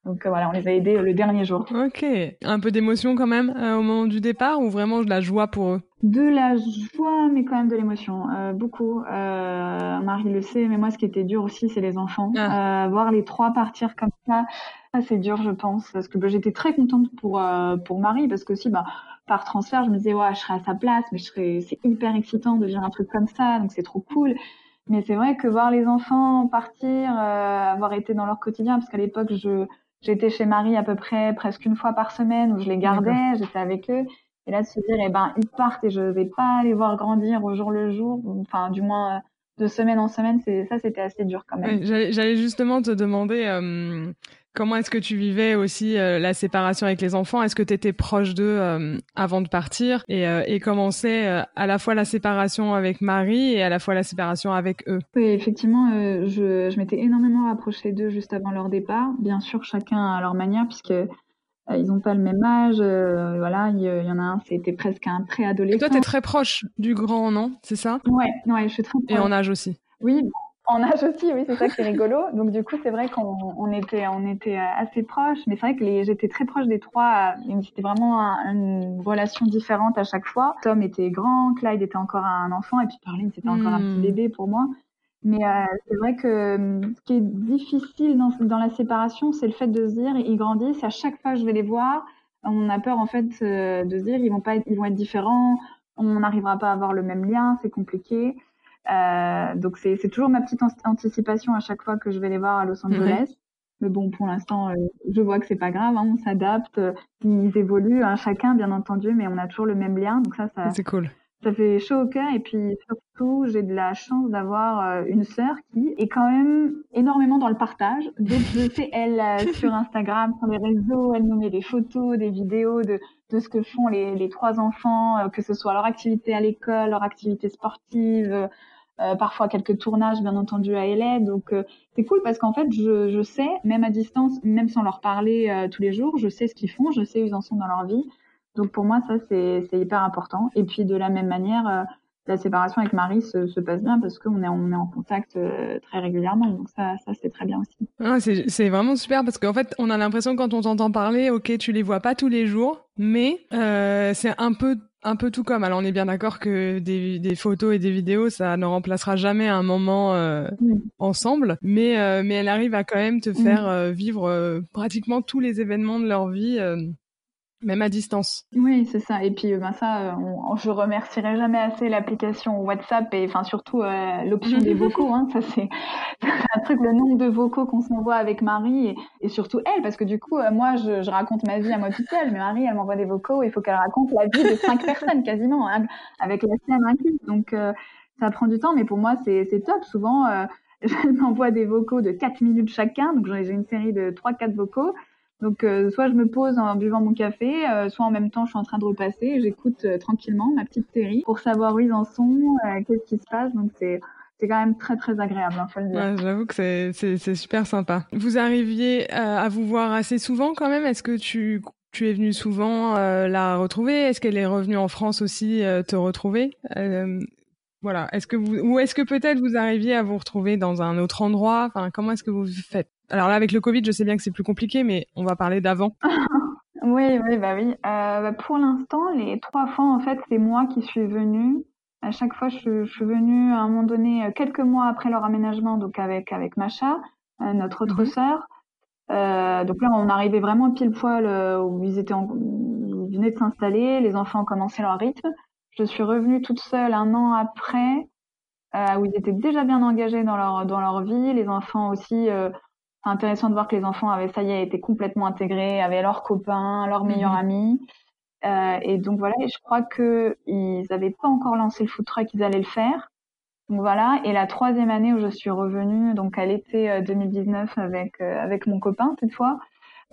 [SPEAKER 3] Donc euh, voilà, on les a aidés le dernier jour.
[SPEAKER 1] Ok. Un peu d'émotion quand même au moment du départ ou vraiment de la joie pour eux?
[SPEAKER 3] De la joie, mais quand même de l'émotion. Euh, beaucoup. Euh, Marie le sait, mais moi ce qui était dur aussi, c'est les enfants. Ah. voir les trois partir comme ça, ça c'est dur, je pense, parce que bah, j'étais très contente pour pour Marie, parce que si bah par transfert, je me disais ouais, je serais à sa place, mais je serais, c'est hyper excitant de vivre un truc comme ça, donc c'est trop cool. Mais c'est vrai que voir les enfants partir, avoir été dans leur quotidien, parce qu'à l'époque je J'étais chez Marie à peu près presque une fois par semaine où je les gardais, j'étais avec eux. Et là, de se dire, eh ben, ils partent et je vais pas les voir grandir au jour le jour, enfin, du moins, euh, de semaine en semaine, c'est ça, c'était assez dur quand même.
[SPEAKER 1] J'allais justement te demander euh, comment est-ce que tu vivais aussi euh, la séparation avec les enfants? Est-ce que tu étais proche d'eux euh, avant de partir? Et, et comment c'est à la fois la séparation avec Marie et à la fois la séparation avec eux?
[SPEAKER 3] Oui, effectivement, je, je m'étais énormément rapprochée d'eux juste avant leur départ. Bien sûr, chacun à leur manière, puisque ils n'ont pas le même âge. voilà, il y, en a un, c'était presque un préadolescent. Et
[SPEAKER 1] toi, tu es très proche du grand, non? C'est ça?
[SPEAKER 3] Ouais, ouais, je suis très proche.
[SPEAKER 1] Et en âge aussi
[SPEAKER 3] Oui, en âge aussi, oui, c'est ça qui est rigolo. Donc du coup, c'est vrai qu'on on était, on était assez proches, mais c'est vrai que j'étais très proche des trois. C'était vraiment une relation différente à chaque fois. Tom était grand, Clyde était encore un enfant, et puis Perline, c'était encore un petit hmm. bébé pour moi. Mais euh, c'est vrai que ce qui est difficile dans, dans la séparation, c'est le fait de se dire, ils grandissent, à chaque fois que je vais les voir, on a peur en fait euh, de se dire, ils vont pas, ils vont être différents, on n'arrivera pas à avoir le même lien, c'est compliqué. Euh, donc c'est toujours ma petite anticipation à chaque fois que je vais les voir à Los Angeles. Mais bon, pour l'instant, euh, je vois que c'est pas grave, hein, on s'adapte, ils évoluent, hein, chacun bien entendu, mais on a toujours le même lien. Donc ça, ça
[SPEAKER 1] c'est cool
[SPEAKER 3] ça fait chaud au cœur et puis surtout j'ai de la chance d'avoir euh, une sœur qui est quand même énormément dans le partage. Donc je sais elle euh, sur Instagram, sur les réseaux, elle nous met des photos, des vidéos de de ce que font les, les trois enfants, euh, que ce soit leur activité à l'école, leur activité sportive, parfois quelques tournages bien entendu à LA. Donc c'est cool parce qu'en fait je, je sais, même à distance, même sans leur parler tous les jours, je sais ce qu'ils font, je sais où ils en sont dans leur vie. Donc pour moi, ça, c'est hyper important. Et puis de la même manière, euh, la séparation avec Marie se, se passe bien parce qu'on est, on est en contact euh, très régulièrement. Donc ça, ça c'est très bien aussi.
[SPEAKER 1] Ah, c'est vraiment super parce qu'en fait, on a l'impression quand on t'entend parler, ok, tu les vois pas tous les jours, mais euh, c'est un peu un peu tout comme. Alors on est bien d'accord que des, des, photos et des vidéos, ça ne remplacera jamais un moment euh, ensemble, mais euh, mais elle arrive à quand même te faire vivre pratiquement tous les événements de leur vie même à distance.
[SPEAKER 3] Oui, c'est ça. Et puis, ben ça, euh, on, je remercierai jamais assez l'application WhatsApp et enfin surtout euh, l'option des vocaux. Hein, ça c'est un truc, le nombre de vocaux qu'on s'envoie avec Marie et, et, surtout elle, parce que du coup, moi, je, je, raconte ma vie à moi toute seule, mais Marie, elle m'envoie des vocaux. Il faut qu'elle raconte la vie de cinq personnes quasiment, hein, avec la sienne incluse. Donc, ça prend du temps, mais pour moi, c'est top. Souvent, je m'envoie des vocaux de 4 minutes chacun, donc j'ai une série de 3-4 vocaux. Donc, euh, soit je me pose en buvant mon café, euh, soit en même temps, je suis en train de repasser et j'écoute euh, tranquillement ma petite série pour savoir où ils en sont, qu'est-ce qui se passe. Donc, c'est c'est quand même très très agréable, hein, faut le dire.
[SPEAKER 1] J'avoue que c'est super sympa. Vous arriviez à vous voir assez souvent quand même? Est-ce que tu tu es venu souvent la retrouver? Est-ce qu'elle est revenue en France aussi te retrouver? Voilà. Est-ce que vous ou est-ce que peut-être vous arriviez à vous retrouver dans un autre endroit? Enfin, comment est-ce que vous faites? Alors là, avec le Covid, je sais bien que c'est plus compliqué, mais on va parler d'avant.
[SPEAKER 3] oui, oui, bah oui. Euh, bah pour l'instant, les trois fois, en fait, c'est moi qui suis venue. À chaque fois, je, je, suis venue à un moment donné, euh, quelques mois après leur aménagement, donc avec avec Macha, euh, notre autre mhm. sœur. Euh, donc là, on arrivait vraiment pile poil où ils étaient, en, ils venaient de s'installer, les enfants ont commencé leur rythme. Je suis revenue toute seule un an après, où ils étaient déjà bien engagés dans leur dans leur vie, les enfants aussi intéressant de voir que les enfants avaient, ça y est, été complètement intégrés, avaient leurs copains, leurs meilleurs mhm. amis. Euh, et donc voilà, et je crois que ils n'avaient pas encore lancé le food truck, ils allaient le faire. Donc voilà, et la troisième année où je suis revenue, donc à l'été 2019 avec euh, avec mon copain cette fois,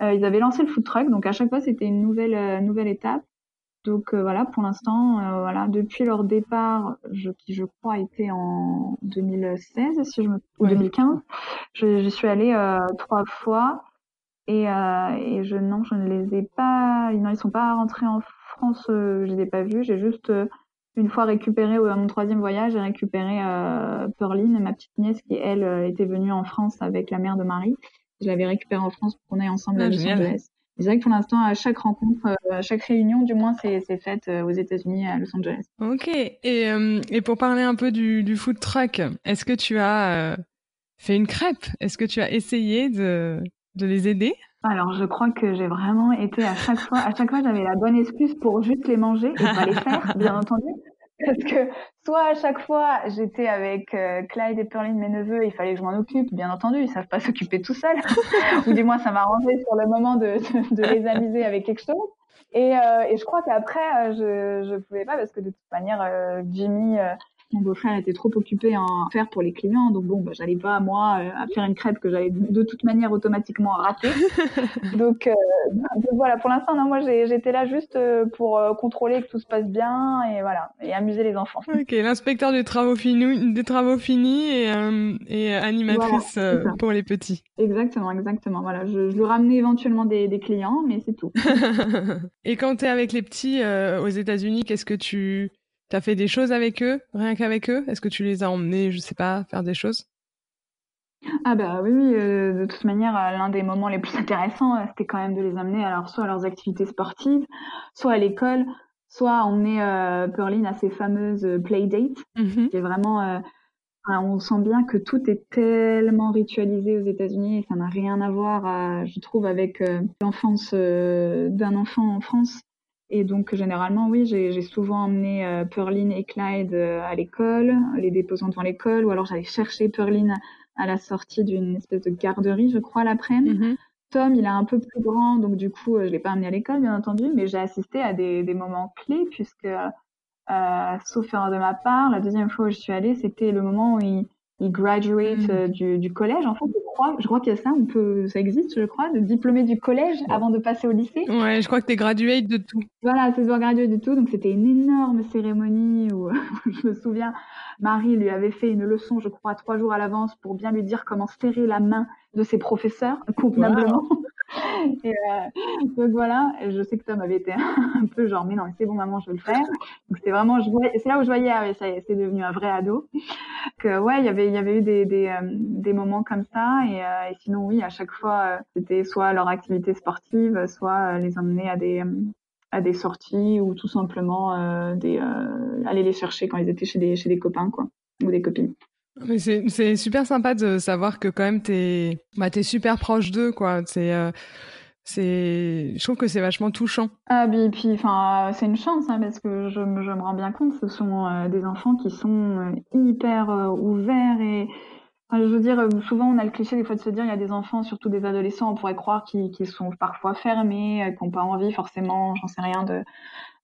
[SPEAKER 3] euh, ils avaient lancé le food truck. Donc à chaque fois c'était une nouvelle euh, nouvelle étape. Donc euh, voilà, pour l'instant, euh, voilà, depuis leur départ, je, qui je crois était en 2016, si je me, ou 2015, je, je, suis allée euh, trois fois et, et je non, je ne les ai pas, non, ils sont pas rentrés en France, je les ai pas vus, j'ai juste une fois récupéré à mon troisième voyage, j'ai récupéré euh, Pearline, ma petite nièce qui elle était venue en France avec la mère de Marie. Je l'avais récupérée en France pour qu'on aille ensemble à ah, Los Angeles. C'est vrai que pour l'instant, à chaque rencontre, euh, à chaque réunion, du moins, c'est faite euh, aux États-Unis, à Los Angeles.
[SPEAKER 1] Ok. Et, euh, et pour parler un peu du, du food truck, est-ce que tu as fait une crêpe? Est-ce que tu as essayé de, de les aider?
[SPEAKER 3] Alors, je crois que j'ai vraiment été à chaque fois, à chaque fois, j'avais la bonne excuse pour juste les manger et pas les faire, bien entendu. Parce que soit à chaque fois j'étais avec euh, Clyde et Perline, mes neveux, il fallait que je m'en occupe, bien entendu, ils savent pas s'occuper tout seuls. Ou du moins ça m'arrangeait sur le moment de, de, les amuser avec quelque chose. Et, euh, et je crois qu'après euh, je je pouvais pas parce que de toute manière euh, Jimmy mon beau-frère était trop occupé à en faire pour les clients, donc bon, bah, j'allais pas moi euh, à faire une crêpe que j'allais de toute manière automatiquement rater. donc, euh, donc, voilà, pour l'instant, moi j'étais là juste euh, pour contrôler que tout se passe bien et voilà, et amuser les enfants.
[SPEAKER 1] Ok, l'inspecteur des travaux finis, des travaux finis et, et animatrice pour les petits.
[SPEAKER 3] Exactement, exactement. Voilà, je, je lui ramenais éventuellement des, des clients, mais c'est tout.
[SPEAKER 1] et quand tu es avec les petits aux États-Unis, qu'est-ce que tu T'as fait des choses avec eux, rien qu'avec eux? Est-ce que tu les as emmenés, je sais pas, faire des choses?
[SPEAKER 3] Ah bah oui, oui euh, de toute manière, euh, l'un des moments les plus intéressants, euh, c'était quand même de les amener alors soit à leurs activités sportives, soit à l'école, soit emmener euh, Perline à ses fameuses playdates, qui est vraiment on sent bien que tout est tellement ritualisé aux États-Unis et ça n'a rien à voir, je trouve, avec l'enfance d'un enfant en France. Et donc, généralement, oui, j'ai souvent emmené euh, Perline et Clyde euh, à l'école, les déposant devant l'école, ou alors j'allais chercher Perline à la sortie d'une espèce de garderie, je crois, l'après-midi. Mm-hmm. Tom, il est un peu plus grand, donc du coup, euh, je l'ai pas amené à l'école, bien entendu, mais j'ai assisté à des, des, moments clés, puisque, euh, sauf erreur de ma part, la deuxième fois où je suis allée, c'était le moment où il, il graduate mm. euh, du, du, collège. En fait, je crois, je crois qu'il y a ça, on peut, ça existe, je crois, de diplômé du collège avant de passer au lycée.
[SPEAKER 1] Ouais, je crois que t'es graduate de tout.
[SPEAKER 3] Voilà, c'est graduate de tout. Donc c'était une énorme cérémonie où je me souviens, Marie lui avait fait une leçon, je crois, trois jours à l'avance pour bien lui dire comment serrer la main de ses professeurs convenablement. Euh, donc voilà, je sais que Tom avait été un peu genre mais non, c'est bon maman, je vais le faire. Donc c'était vraiment, c'est là où je voyais, ah, ça c'est devenu un vrai ado. Que ouais, il y avait, il y avait eu des des, euh, moments comme ça et, euh, et, sinon oui, à chaque fois c'était soit leur activité sportive, soit les emmener à des à des sorties ou tout simplement des aller les chercher quand ils étaient chez des chez des copains quoi ou des copines.
[SPEAKER 1] Mais c'est super sympa de savoir que quand même t'es bah t'es super proche d'eux quoi. C'est euh, C'est, je trouve que c'est vachement touchant.
[SPEAKER 3] Ah, puis, puis enfin, c'est une chance hein, parce que je, me rends bien compte, ce sont euh, des enfants qui sont euh, hyper ouverts et je veux dire, souvent on a le cliché des fois de se dire il y a des enfants, surtout des adolescents, on pourrait croire qu'ils sont parfois fermés, qui n'ont pas envie forcément, j'en sais rien, de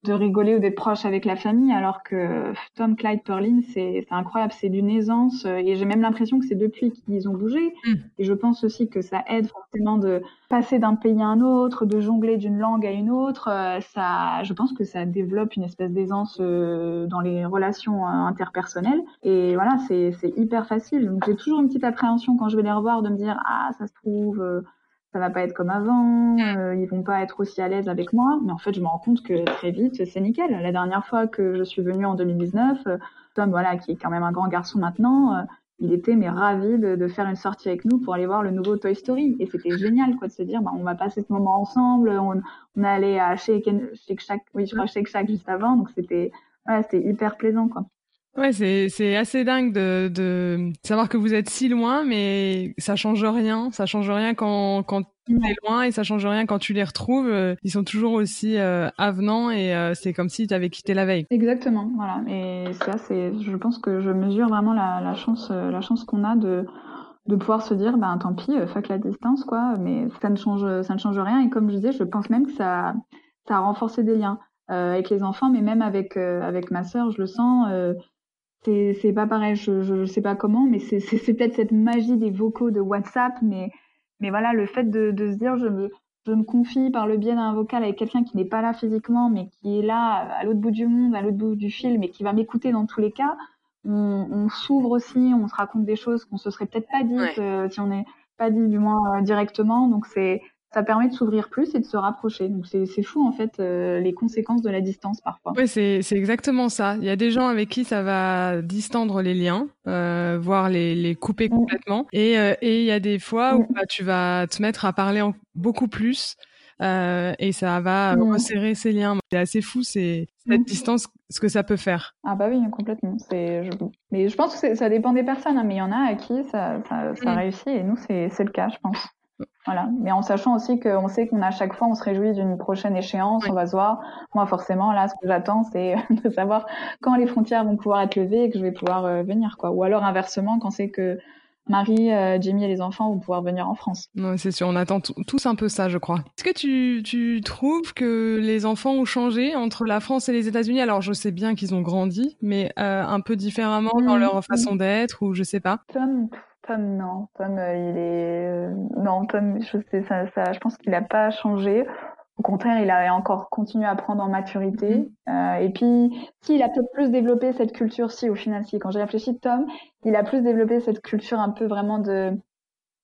[SPEAKER 3] de rigoler ou d'être proche avec la famille, alors que Tom, Clyde, Perlin, c'est incroyable, c'est d'une aisance, euh, et j'ai même l'impression que c'est depuis qu'ils ont bougé, mm. et je pense aussi que ça aide forcément de passer d'un pays à un autre, de jongler d'une langue à une autre, euh, ça, je pense que ça développe une espèce d'aisance euh, dans les relations interpersonnelles, et voilà, c'est hyper facile, donc j'ai toujours une petite appréhension quand je vais les revoir de me dire, ah, ça se trouve ça va pas être comme avant, euh, ils vont pas être aussi à l'aise avec moi. Mais en fait, je me rends compte que très vite, c'est nickel. La dernière fois que je suis venue en 2019, euh, Tom, voilà, qui est quand même un grand garçon maintenant, euh, il était mais ravi de, de, faire une sortie avec nous pour aller voir le nouveau Toy Story. Et c'était génial, quoi, de se dire, bah, on va passer ce moment ensemble. On, on est allé à Shake, Shack, oui, je crois Shake Shack juste avant, donc c'était, voilà, c'était hyper plaisant, quoi.
[SPEAKER 1] Ouais, c'est c'est assez dingue de de savoir que vous êtes si loin, mais ça change rien. Ça change rien quand quand tu es loin et ça change rien quand tu les retrouves. Euh, ils sont toujours aussi euh, avenants et euh, c'est comme si tu avais quitté la veille.
[SPEAKER 3] Exactement, voilà. Et ça, c'est, je pense que je mesure vraiment la, la chance la chance qu'on a de de pouvoir se dire, ben tant pis, fuck la distance, quoi. Mais ça ne change ça ne change rien. Et comme je disais, je pense même que ça ça a renforcé des liens. avec les enfants, mais même avec avec ma sœur, je le sens c'est pas pareil je, je sais pas comment mais c'est c'est peut-être cette magie des vocaux de WhatsApp mais mais voilà le fait de de se dire je me je me confie par le biais d'un vocal avec quelqu'un qui n'est pas là physiquement mais qui est là à l'autre bout du monde à l'autre bout du film et qui va m'écouter dans tous les cas on, on s'ouvre aussi on se raconte des choses qu'on se serait peut-être pas dites euh, si on n'est pas dit du moins euh, directement. Donc c'est ça permet de s'ouvrir plus et de se rapprocher. Donc c'est fou en fait euh, les conséquences de la distance parfois.
[SPEAKER 1] Oui, c'est exactement ça. Il y a des gens avec qui ça va distendre les liens, euh, voire les, les couper mm. complètement. Et, euh, et il y a des fois où mm. bah, tu vas te mettre à parler en, beaucoup plus. Euh, et ça va mm. resserrer ces liens. C'est assez fou, c'est cette distance, ce que ça peut faire.
[SPEAKER 3] Ah bah oui, complètement. Je... mais je pense que ça dépend des personnes, hein, mais il y en a à qui ça, ça, ça réussit, et nous c'est le cas, je pense. Voilà. Mais en sachant aussi qu'on sait qu'on a chaque fois, on se réjouit d'une prochaine échéance, on va se voir. Moi, forcément, là, ce que j'attends, c'est de savoir quand les frontières vont pouvoir être levées et que je vais pouvoir euh, venir, quoi. Ou alors inversement, quand c'est que Marie, euh, Jamie et les enfants vont pouvoir venir en France.
[SPEAKER 1] Non, c'est sûr, on attend tous un peu ça, je crois. Est-ce que tu, tu trouves que les enfants ont changé entre la France et les États-Unis? Alors, je sais bien qu'ils ont grandi, mais euh, un peu différemment dans mmh. leur façon d'être, ou je sais pas.
[SPEAKER 3] Tom, non. Tom, euh, il est. Euh, non, Tom, je sais, ça, ça, je pense qu'il n'a pas changé. Au contraire, il a encore continué à prendre en maturité. Mm-hmm. Euh, et puis, si, il a peut-être plus développé cette culture, si, au final, si. Quand j'ai réfléchi, Tom, il a plus développé cette culture un peu vraiment de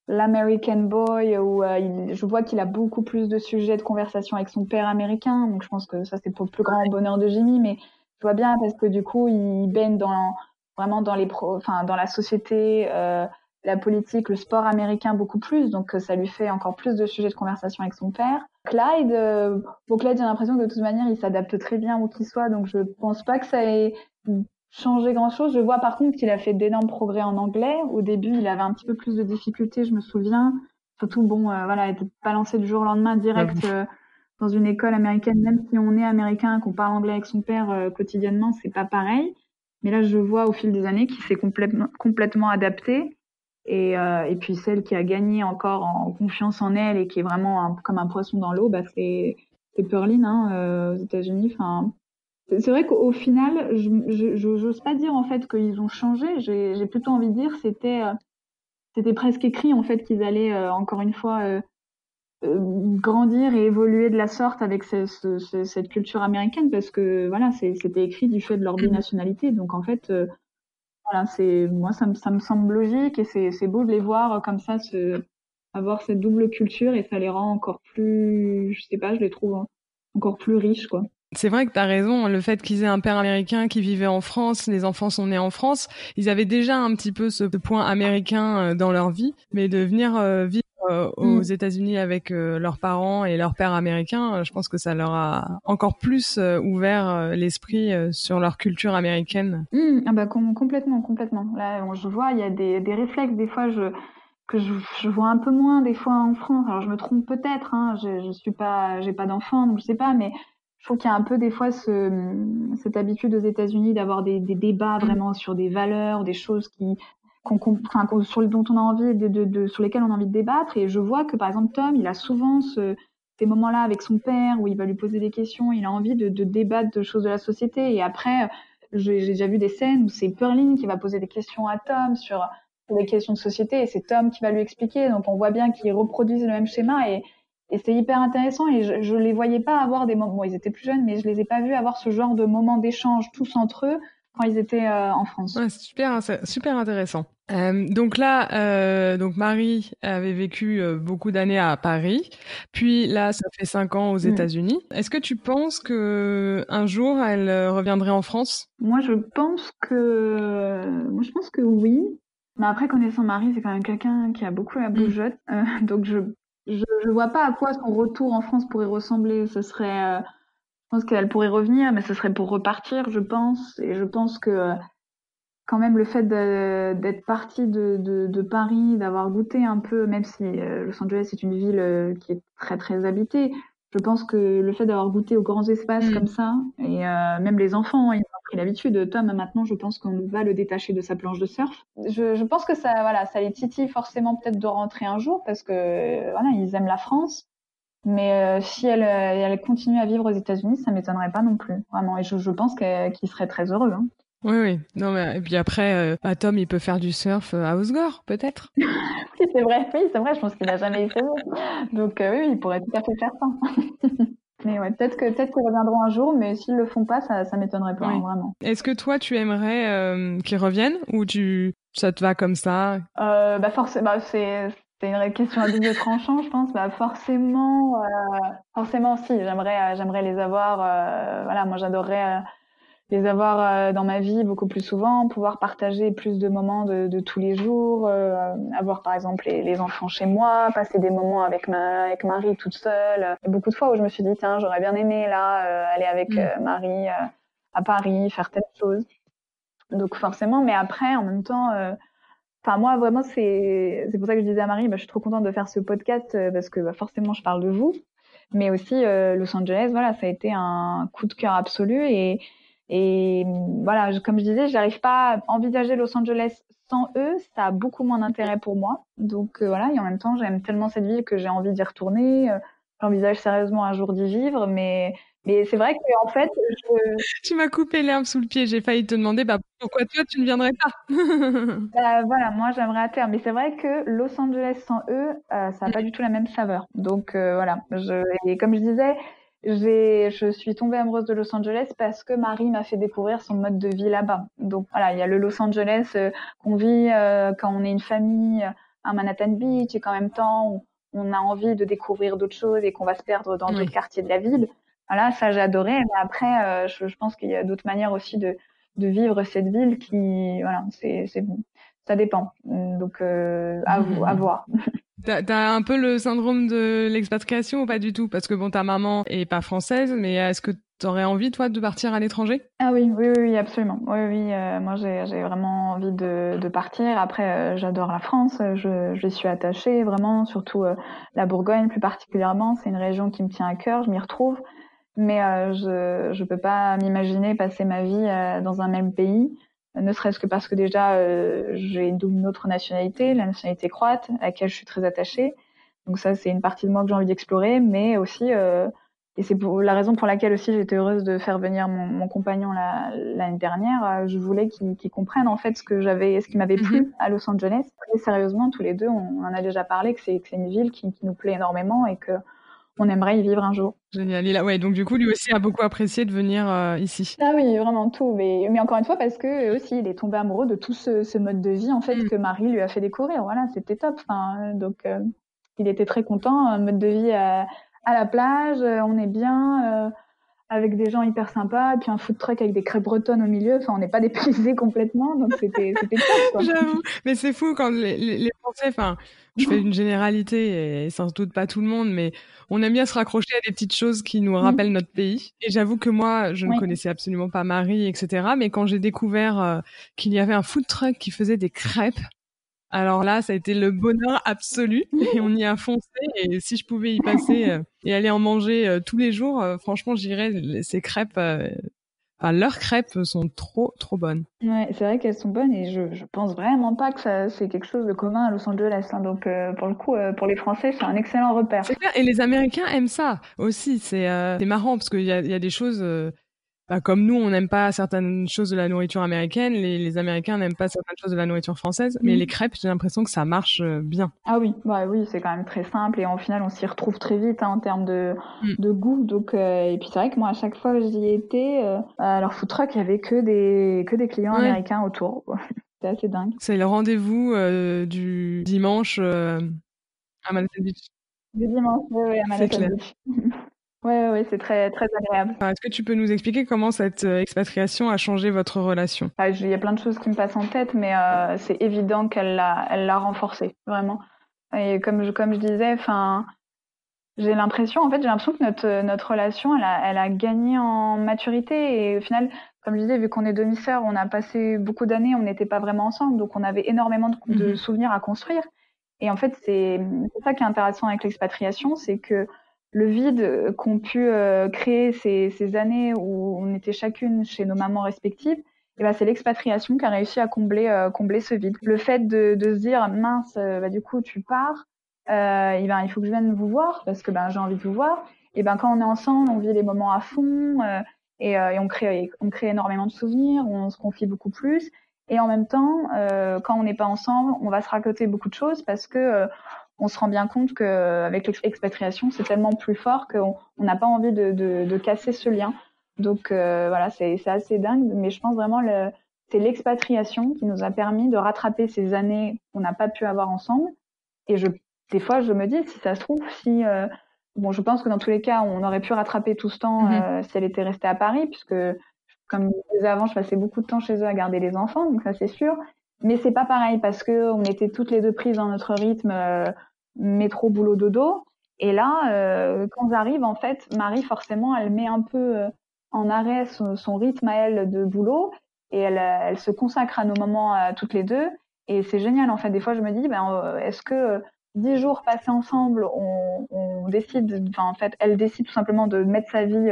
[SPEAKER 3] l'American boy, où il, je vois qu'il a beaucoup plus de sujets de conversation avec son père américain. Donc, je pense que ça, c'est pour le plus grand bonheur de Jimmy. Mais je vois bien parce que du coup, il baigne dans vraiment dans les pro, enfin, dans la société. Euh, la politique, le sport américain beaucoup plus, donc euh, ça lui fait encore plus de sujets de conversation avec son père. Clyde, euh, bon Clyde, j'ai l'impression que de toute manière, il s'adapte très bien où qu'il soit, donc je pense pas que ça ait changé grand-chose. Je vois par contre qu'il a fait d'énormes progrès en anglais. Au début, il avait un petit peu plus de difficultés, je me souviens. Surtout, bon, euh, voilà, être balancé du jour au lendemain direct euh, dans une école américaine, même si on est américain, qu'on parle anglais avec son père quotidiennement, c'est pas pareil. Mais là, je vois au fil des années qu'il s'est complètement, complètement adapté. Et, euh, et puis celle qui a gagné encore en confiance en elle et qui est vraiment comme un poisson dans l'eau, bah c'est Perlin hein, euh, aux États-Unis. Enfin, c'est vrai qu'au final, je j'ose pas dire en fait qu'ils ont changé. J'ai plutôt envie de dire c'était euh, c'était presque écrit en fait qu'ils allaient euh, encore une fois grandir et évoluer de la sorte avec ce, ce, cette culture américaine parce que voilà c'était écrit du fait de leur binationalité. Donc en fait voilà, c'est moi ça me, ça me semble logique et c'est, beau de les voir comme ça avoir cette double culture et ça les rend encore plus je sais pas, je les trouve encore plus riches quoi.
[SPEAKER 1] C'est vrai que tu as raison, le fait qu'ils aient un père américain qui vivait en France, les enfants sont nés en France, ils avaient déjà un petit peu ce point américain euh, dans leur vie, mais de venir euh, vivre euh, aux mm. États-Unis avec euh, leurs parents et leur père américain, euh, je pense que ça leur a encore plus ouvert l'esprit sur leur culture américaine.
[SPEAKER 3] Mm. ah bah complètement, complètement. Là, je vois, il y a des, des réflexes. Des fois, je que je, je, vois un peu moins des fois en France. Alors je me trompe peut-être, hein, je, je suis pas, j'ai pas d'enfant, donc je sais pas, mais je trouve qu'il y a un peu des fois ce, cette habitude aux États-Unis d'avoir des, des, débats vraiment sur des valeurs, des choses qui, sur dont on a envie de, sur lesquelles on a envie de débattre. Et je vois que par exemple Tom, il a souvent ce, ces moments-là avec son père où il va lui poser des questions, il a envie de, débattre de choses de la société. Et après, j'ai déjà vu des scènes où c'est Perline qui va poser des questions à Tom sur des questions de société et c'est Tom qui va lui expliquer. Donc on voit bien qu'ils reproduisent le même schéma et, c'est hyper intéressant et je, je les voyais pas avoir des moments, bon, ils étaient plus jeunes, mais je les ai pas vus avoir ce genre de moments d'échange tous entre eux quand ils étaient euh, en France.
[SPEAKER 1] Ouais, c'est super, super intéressant. Euh, donc là, euh, donc Marie avait vécu beaucoup d'années à Paris, puis là, ça fait cinq ans aux mm. États-Unis. Est-ce que tu penses que un jour elle reviendrait en France?
[SPEAKER 3] Moi, je pense que, moi, je pense que oui. Mais après, connaissant Marie, c'est quand même quelqu'un qui a beaucoup la bougeotte. Mm. Donc, je, je, je, vois pas à quoi son retour en France pourrait ressembler. Ce serait, pense qu'elle pourrait revenir, mais ce serait pour repartir, je pense. Et je pense que, euh, quand même, le fait d'être partie de, de, de, Paris, d'avoir goûté un peu, même si Los Angeles est une ville qui est très, très habitée, je pense que le fait d'avoir goûté aux grands espaces mm. comme ça, et même les enfants, ils pris l'habitude. Tom, maintenant, je pense qu'on va le détacher de sa planche de surf. Je, je pense que ça, voilà, ça les titille forcément peut-être de rentrer un jour parce que voilà, ils aiment la France. Mais euh, si elle, euh, elle continue à vivre aux États-Unis, ça m'étonnerait pas non plus, vraiment. Et je, je pense qu'il serait très heureux. Hein.
[SPEAKER 1] Oui, oui. Non, mais et puis après, euh, bah, Tom, il peut faire du surf à Osgore, peut-être.
[SPEAKER 3] oui, c'est vrai. Oui, c'est vrai. Je pense qu'il n'a jamais essayé. Donc oui, il pourrait tout à fait faire ça. Mais ouais, peut-être que peut-être qu'ils reviendront un jour, mais s'ils le font pas, ça, ça m'étonnerait pas vraiment.
[SPEAKER 1] Est-ce que toi, tu aimerais qu'ils reviennent ou tu ça te va comme ça?
[SPEAKER 3] Euh, Bah forcément, bah, c'est c'est une question à double tranchant, je pense. Bah forcément, euh, forcément, si j'aimerais, euh, j'aimerais les avoir. Euh, voilà, moi j'adorerais les avoir dans ma vie beaucoup plus souvent, pouvoir partager plus de moments de, de tous les jours, avoir par exemple les, les, enfants chez moi, passer des moments avec ma avec Marie toute seule. Il y a beaucoup de fois où je me suis dit tiens j'aurais bien aimé là aller avec mm. Marie à Paris faire telle chose. Donc forcément, mais après en même temps. Enfin, moi, vraiment, c'est pour ça que je disais à Marie, bah, je suis trop contente de faire ce podcast parce que bah, forcément, je parle de vous, mais aussi Los Angeles. Voilà, ça a été un coup de cœur absolu et et voilà, comme je disais, j'arrive pas à envisager Los Angeles sans eux. Ça a beaucoup moins d'intérêt pour moi. Donc euh, voilà, et en même temps, j'aime tellement cette ville que j'ai envie d'y retourner. Euh, j'envisage sérieusement un jour d'y vivre, mais mais c'est vrai que en fait, je...
[SPEAKER 1] tu m'as coupé l'herbe sous le pied. J'ai failli te demander bah, pourquoi toi tu ne viendrais pas?
[SPEAKER 3] bah, voilà, moi j'aimerais à terme, mais c'est vrai que Los Angeles sans eux, euh, ça n'a pas du tout la même saveur. Donc voilà, je... et comme je disais, je suis tombée amoureuse de Los Angeles parce que Marie m'a fait découvrir son mode de vie là-bas. Donc voilà, il y a le Los Angeles euh, qu'on vit euh, quand on est une famille à Manhattan Beach et qu'en même temps on, a envie de découvrir d'autres choses et qu'on va se perdre dans d'autres quartiers de la ville. Voilà, ça adoré. Mais après, euh, je, je, pense qu'il y a d'autres manières aussi de, de vivre cette ville qui, voilà, c'est, c'est ça dépend. Donc à, à voir.
[SPEAKER 1] T'as un peu le syndrome de l'expatriation ou pas du tout? Parce que bon, ta maman est pas française, mais est-ce que t'aurais envie, toi, de partir à l'étranger?
[SPEAKER 3] Ah oui, oui, oui, absolument. Oui, oui, euh, moi j'ai vraiment envie de, de partir. Après, euh, j'adore la France, je, je suis attachée vraiment, surtout euh, la Bourgogne plus particulièrement. C'est une région qui me tient à cœur, je m'y retrouve. Mais je je peux pas m'imaginer passer ma vie dans un même pays ne serait-ce que parce que déjà euh, j'ai une autre nationalité, la nationalité croate, à laquelle je suis très attachée. Donc ça, c'est une partie de moi que j'ai envie d'explorer, mais aussi, euh, et c'est la raison pour laquelle aussi j'étais heureuse de faire venir mon, mon compagnon l'année dernière. Euh, je voulais qu'il qu comprenne en fait ce que j'avais, ce qui m'avait plu mhm. à Los Angeles. Très sérieusement, tous les deux, on, en a déjà parlé que c'est une ville qui, qui nous plaît énormément et que on aimerait y vivre un jour.
[SPEAKER 1] Génial. Il a, ouais, donc du coup, lui aussi a beaucoup apprécié de venir euh, ici.
[SPEAKER 3] Ah oui, vraiment tout. Mais, mais encore une fois, parce que aussi, il est tombé amoureux de tout ce, ce mode de vie en fait mm. que Marie lui a fait découvrir. Voilà, c'était top. Enfin, donc, euh, il était très content. Un mode de vie à, à la plage, euh, on est bien. Avec des gens hyper sympas, et puis un food truck avec des crêpes bretonnes au milieu. Enfin, on n'est pas dépaysé complètement, donc c'était c'était top.
[SPEAKER 1] J'avoue, mais c'est fou quand les, les, les Français, enfin, je fais une généralité et sans doute pas tout le monde, mais on aime bien se raccrocher à des petites choses qui nous rappellent notre pays. Et j'avoue que moi, je ne connaissais absolument pas Marie, etc. Mais quand j'ai découvert euh, qu'il y avait un food truck qui faisait des crêpes, Alors là, ça a été le bonheur absolu et on y a foncé. Et si je pouvais y passer euh, et aller en manger euh, tous les jours, euh, franchement, j'irais. Ces crêpes, enfin, leurs crêpes sont trop, trop bonnes.
[SPEAKER 3] Ouais, c'est vrai qu'elles sont bonnes et je, je pense vraiment pas que ça, c'est quelque chose de commun à Los Angeles. Hein. Donc, pour le coup, pour les Français, c'est un excellent repère.
[SPEAKER 1] Clair. Et les Américains aiment ça aussi. C'est marrant parce qu'il y a, y a des choses bah, comme nous, on n'aime pas certaines choses de la nourriture américaine, les, les Américains n'aiment pas certaines choses de la nourriture française, mais mm. les crêpes, j'ai l'impression que ça marche euh, bien.
[SPEAKER 3] Ah oui, bah oui, c'est quand même très simple et au final, on s'y retrouve très vite hein, en termes de, mm. de goût. Donc, euh, et puis c'est vrai que moi, à chaque fois que j'y étais, euh, alors food truck, il y avait que des que des clients américains autour. c'est assez dingue.
[SPEAKER 1] C'est le rendez-vous euh, du dimanche à Manhattan Beach.
[SPEAKER 3] Du dimanche, oui, à Manhattan Beach. Oui, ouais, c'est très, très agréable.
[SPEAKER 1] Est-ce que tu peux nous expliquer comment cette euh, expatriation a changé votre relation?
[SPEAKER 3] Ah, Il y a plein de choses qui me passent en tête, mais euh, c'est évident qu'elle l'a, elle l'a renforcé, vraiment. Et comme je, comme je disais, enfin, j'ai l'impression, en fait, j'ai l'impression que notre, notre relation, elle a, elle a gagné en maturité. Et au final, comme je disais, vu qu'on est demi-sœurs, on a passé beaucoup d'années, on n'était pas vraiment ensemble, donc on avait énormément de, de mhm. souvenirs à construire. Et en fait, c'est, c'est ça qui est intéressant avec l'expatriation, c'est que le vide qu'ont pu euh, créer ces, ces, années où on était chacune chez nos mamans respectives, et eh ben c'est l'expatriation qui a réussi à combler, euh, combler ce vide. Le fait de, de se dire mince, euh, bah, du coup tu pars, euh, et ben il faut que je vienne vous voir parce que ben j'ai envie de vous voir. Et ben quand on est ensemble, on vit les moments à fond et, et, on crée on crée énormément de souvenirs, on se confie beaucoup plus. Et en même temps, quand on n'est pas ensemble, on va se raconter beaucoup de choses parce que on se rend bien compte qu'avec l'expatriation, c'est tellement plus fort qu'on n'a pas envie de, de, de, casser ce lien. Donc euh, voilà, c'est assez dingue, mais je pense vraiment le, c'est l'expatriation qui nous a permis de rattraper ces années qu'on n'a pas pu avoir ensemble. Et je, des fois, je me dis, si ça se trouve, si euh, bon, je pense que dans tous les cas, on aurait pu rattraper tout ce temps mm-hmm. euh, si elle était restée à Paris, puisque comme je disais avant, je passais beaucoup de temps chez eux à garder les enfants, donc ça c'est sûr. Mais c'est pas pareil parce que on était toutes les deux prises dans notre rythme euh, métro boulot dodo. Et là, euh, quand j'arrive, en fait, Marie forcément, elle met un peu euh, en arrêt son, rythme à elle de boulot et elle, elle se consacre à nos moments toutes les deux. Et c'est génial en fait. Des fois, je me dis, ben, est-ce que dix jours passés ensemble, on, décide, enfin en fait, elle décide tout simplement de mettre sa vie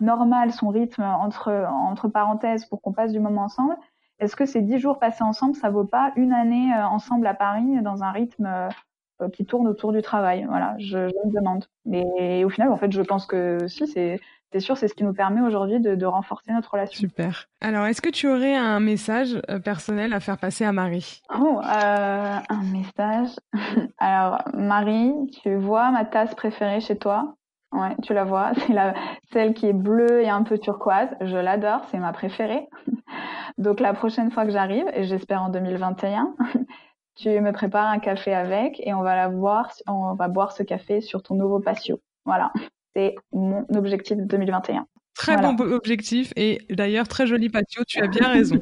[SPEAKER 3] normale, son rythme entre parenthèses pour qu'on passe du moment ensemble est-ce que ces dix jours passés ensemble, ça vaut pas une année euh, ensemble à Paris dans un rythme euh, qui tourne autour du travail? Voilà, je, me demande. Mais au final, en fait, je pense que si, c'est c'est sûr, c'est ce qui nous permet aujourd'hui de, de, renforcer notre relation.
[SPEAKER 1] Super. Alors, est-ce que tu aurais un message euh, personnel à faire passer à Marie?
[SPEAKER 3] Oh, euh, un message. Alors, Marie, tu vois ma tasse préférée chez toi? Ouais, tu la vois, c'est la celle qui est bleue et un peu turquoise. Je l'adore, c'est ma préférée. Donc la prochaine fois que j'arrive, et j'espère en 2021, tu me prépares un café avec et on va la boire, on va boire ce café sur ton nouveau patio. Voilà, c'est mon objectif de 2021.
[SPEAKER 1] Très bon objectif et d'ailleurs très joli patio. Tu as bien raison.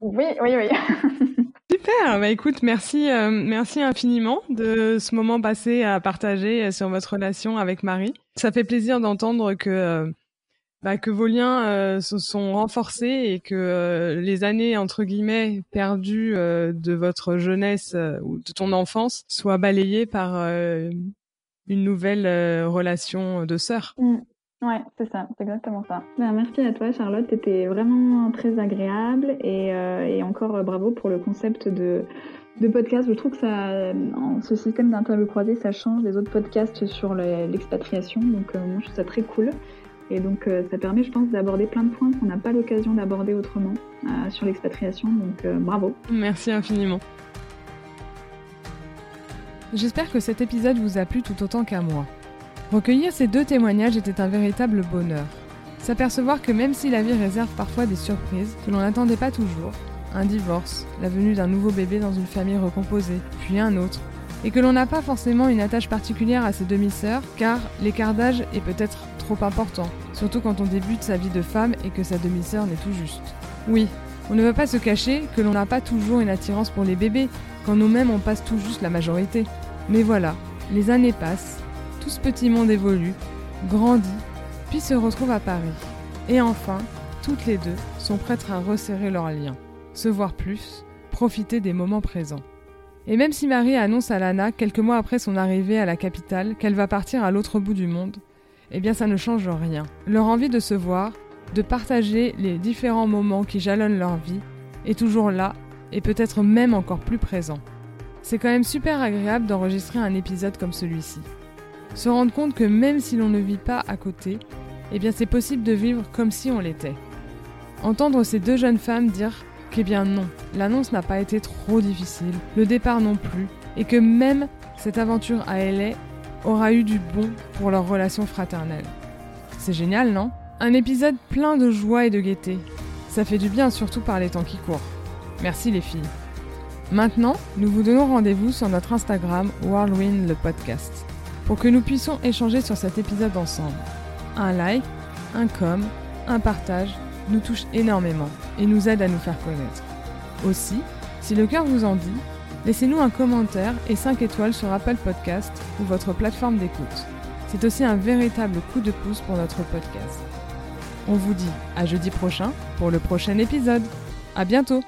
[SPEAKER 3] oui, oui, oui.
[SPEAKER 1] Super. Bah écoute, merci, euh, merci infiniment de ce moment passé à partager sur votre relation avec Marie. Ça fait plaisir d'entendre que euh, bah, que vos liens euh, se sont renforcés et que les années entre guillemets perdues de votre jeunesse ou de ton enfance soient balayées par une nouvelle relation de sœur.
[SPEAKER 3] Mm. Ouais, c'est ça, c'est exactement ça. Ben, merci à toi, Charlotte. T'étais vraiment très agréable et, euh, et encore euh, bravo pour le concept de, de podcast. Je trouve que ça, ce système d'interview croisée, ça change des autres podcasts sur l'expatriation. Donc, euh, moi, je trouve ça très cool. Et donc, ça permet, je pense, d'aborder plein de points qu'on n'a pas l'occasion d'aborder autrement sur l'expatriation. Donc, bravo.
[SPEAKER 1] Merci infiniment. J'espère que cet épisode vous a plu tout autant qu'à moi. Recueillir ces deux témoignages était un véritable bonheur. S'apercevoir que même si la vie réserve parfois des surprises que l'on n'attendait pas toujours, un divorce, la venue d'un nouveau bébé dans une famille recomposée, puis un autre, et que l'on n'a pas forcément une attache particulière à ses demi-sœurs, car l'écart d'âge est peut-être trop important, surtout quand on débute sa vie de femme et que sa demi-sœur n'est tout juste. Oui, on ne veut pas se cacher que l'on n'a pas toujours une attirance pour les bébés, quand nous-mêmes on passe tout juste la majorité. Mais voilà, les années passent, tout ce petit monde évolue, grandit, puis se retrouve à Paris. Et enfin, toutes les deux sont prêtes à resserrer leurs liens, se voir plus, profiter des moments présents. Et même si Marie annonce à Lana, quelques mois après son arrivée à la capitale, qu'elle va partir à l'autre bout du monde, eh bien ça ne change rien. Leur envie de se voir, de partager les différents moments qui jalonnent leur vie, est toujours là et peut-être même encore plus présent. C'est quand même super agréable d'enregistrer un épisode comme celui-ci. Se rendre compte que même si l'on ne vit pas à côté, eh bien c'est possible de vivre comme si on l'était. Entendre ces deux jeunes femmes dire qu'eh bien non, l'annonce n'a pas été trop difficile, le départ non plus, et que même cette aventure à LA aura eu du bon pour leur relation fraternelle. C'est génial, non? Un épisode plein de joie et de gaieté. Ça fait du bien surtout par les temps qui courent. Merci les filles. Maintenant, nous vous donnons rendez-vous sur notre Instagram Whirlwind le podcast pour que nous puissions échanger sur cet épisode ensemble. Un like, un com, un partage nous touche énormément et nous aide à nous faire connaître. Aussi, si le cœur vous en dit, laissez-nous un commentaire et 5 étoiles sur Apple Podcast ou votre plateforme d'écoute. C'est aussi un véritable coup de pouce pour notre podcast. On vous dit à jeudi prochain pour le prochain épisode. À bientôt!